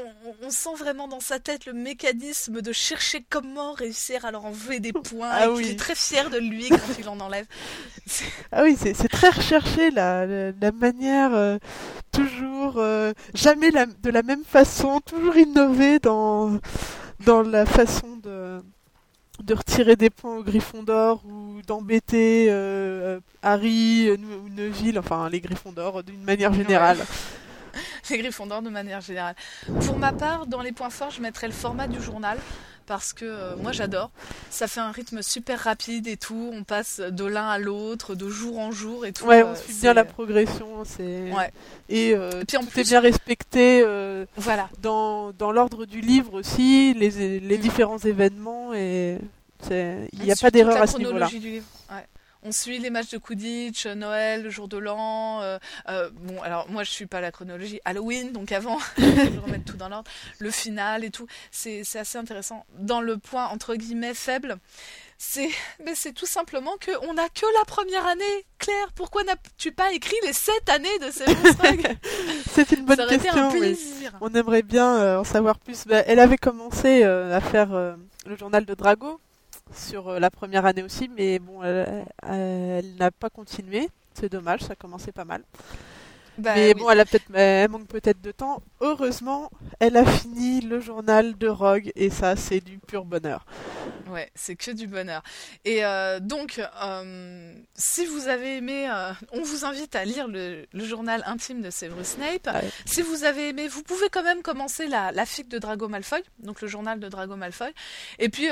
S4: on, sent vraiment dans sa tête le mécanisme de chercher comment réussir à leur enlever des points. Ah et Il est très fier de lui quand il en enlève.
S8: Ah oui, c'est très recherché la, la, manière, euh, toujours, euh, jamais de la même façon, toujours innover dans, dans la façon de de retirer des points au Gryffondor ou d'embêter euh, Harry ou Neville, enfin les Gryffondors d'une manière générale. *laughs*
S4: les Gryffondors de manière générale. Pour ma part, dans les points forts, je mettrais le format du journal parce que euh, moi j'adore. Ça fait un rythme super rapide et tout. On passe de l'un à l'autre, de jour en jour et tout.
S8: Ouais, on euh, suit bien la progression. C'est
S4: ouais.
S8: et, euh, puis en plus, bien respecté. Euh,
S4: voilà.
S8: Dans, dans l'ordre du livre aussi, les, les différents événements et il n'y a pas d'erreur à ce niveau-là.
S4: Ouais on suit les matchs de Quidditch, Noël, le jour de l'an. Euh, euh, bon, alors moi je suis pas la chronologie. Halloween, donc avant, *laughs* je remettre tout dans l'ordre. Le final et tout, c'est assez intéressant. Dans le point entre guillemets faible, c'est mais c'est tout simplement que on n'a que la première année. Claire, pourquoi n'as-tu pas écrit les sept années de ces *laughs*
S8: C'est une bonne question. On aimerait bien euh, en savoir plus. Bah, elle avait commencé à faire le journal de Drago sur euh, la première année aussi, mais bon, elle, n'a pas continué. C'est dommage, ça commençait pas mal. Bah mais bon, elle, a peut-être, elle manque peut-être de temps. Heureusement, elle a fini le journal de Rogue et ça, c'est du pur bonheur.
S4: Ouais, c'est que du bonheur. Et euh, donc, euh, si vous avez aimé, euh, on vous invite à lire le, journal intime de Severus Snape. Si vous avez aimé, vous pouvez quand même commencer la, la fic de Drago Malfoy, donc le journal de Drago Malfoy. Et puis,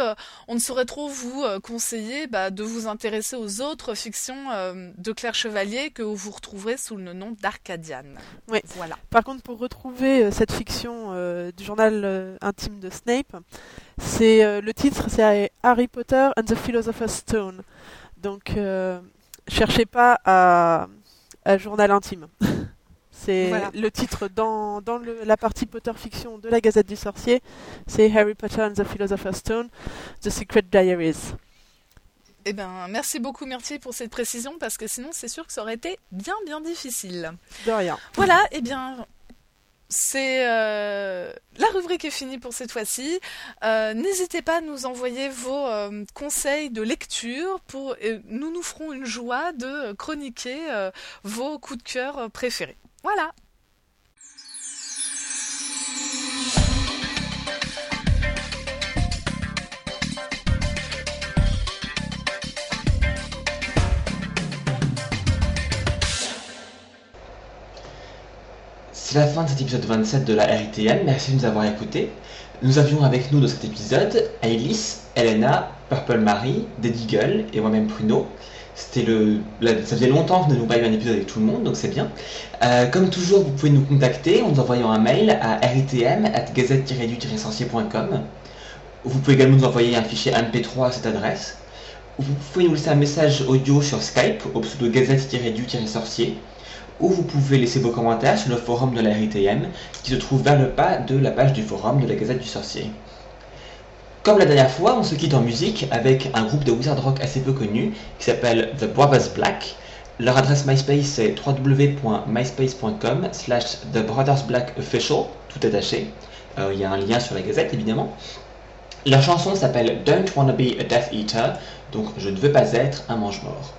S4: on ne saurait trop vous conseiller bah, de vous intéresser aux autres fictions de Claire Chevalier que vous retrouverez sous le nom
S8: Oui. Voilà. Par contre, pour retrouver cette fiction du journal intime de Snape, c'est euh, le titre, c'est Harry Potter and the Philosopher's Stone. Donc, euh, cherchez pas à, à journal intime. *laughs* c'est le titre dans, dans la partie Potter fiction de la Gazette du Sorcier. C'est Harry Potter and the Philosopher's Stone, The Secret Diaries.
S4: Eh ben, merci beaucoup Myrtille pour cette précision parce que sinon c'est sûr que ça aurait été bien bien difficile.
S8: De rien.
S4: Voilà, eh bien c'est euh, la rubrique est finie pour cette fois-ci. Euh, n'hésitez pas à nous envoyer vos euh, conseils de lecture pour nous nous ferons une joie de chroniquer vos coups de cœur préférés. Voilà.
S5: C'est la fin de cet épisode 27 de la RITN, merci de nous avoir écoutés.
S9: Nous avions avec nous dans cet épisode Alice, Elena, Purple Marie, Dead et moi-même Pruno. C'était ça faisait longtemps que nous n'avons pas eu un épisode avec tout le monde, donc c'est bien. Euh, comme toujours, vous pouvez nous contacter en nous envoyant un mail à ritm@gazette-du-sorcier.com. Vous pouvez également nous envoyer un fichier MP3 à cette adresse. Vous pouvez nous laisser un message audio sur Skype au pseudo gazette-du-sorcier ou vous pouvez laisser vos commentaires sur le forum de la RITM qui se trouve vers le bas de la page du forum de la Gazette du Sorcier. Comme la dernière fois, on se quitte en musique avec un groupe de wizard rock assez peu connu qui s'appelle The Brothers Black. Leur adresse MySpace c'est www.myspace.com slash The Brothers Black Official, tout attaché. Euh, il y a un lien sur la gazette évidemment. Leur chanson s'appelle Don't Wanna Be a Death Eater, donc je ne veux pas être un mange-mort.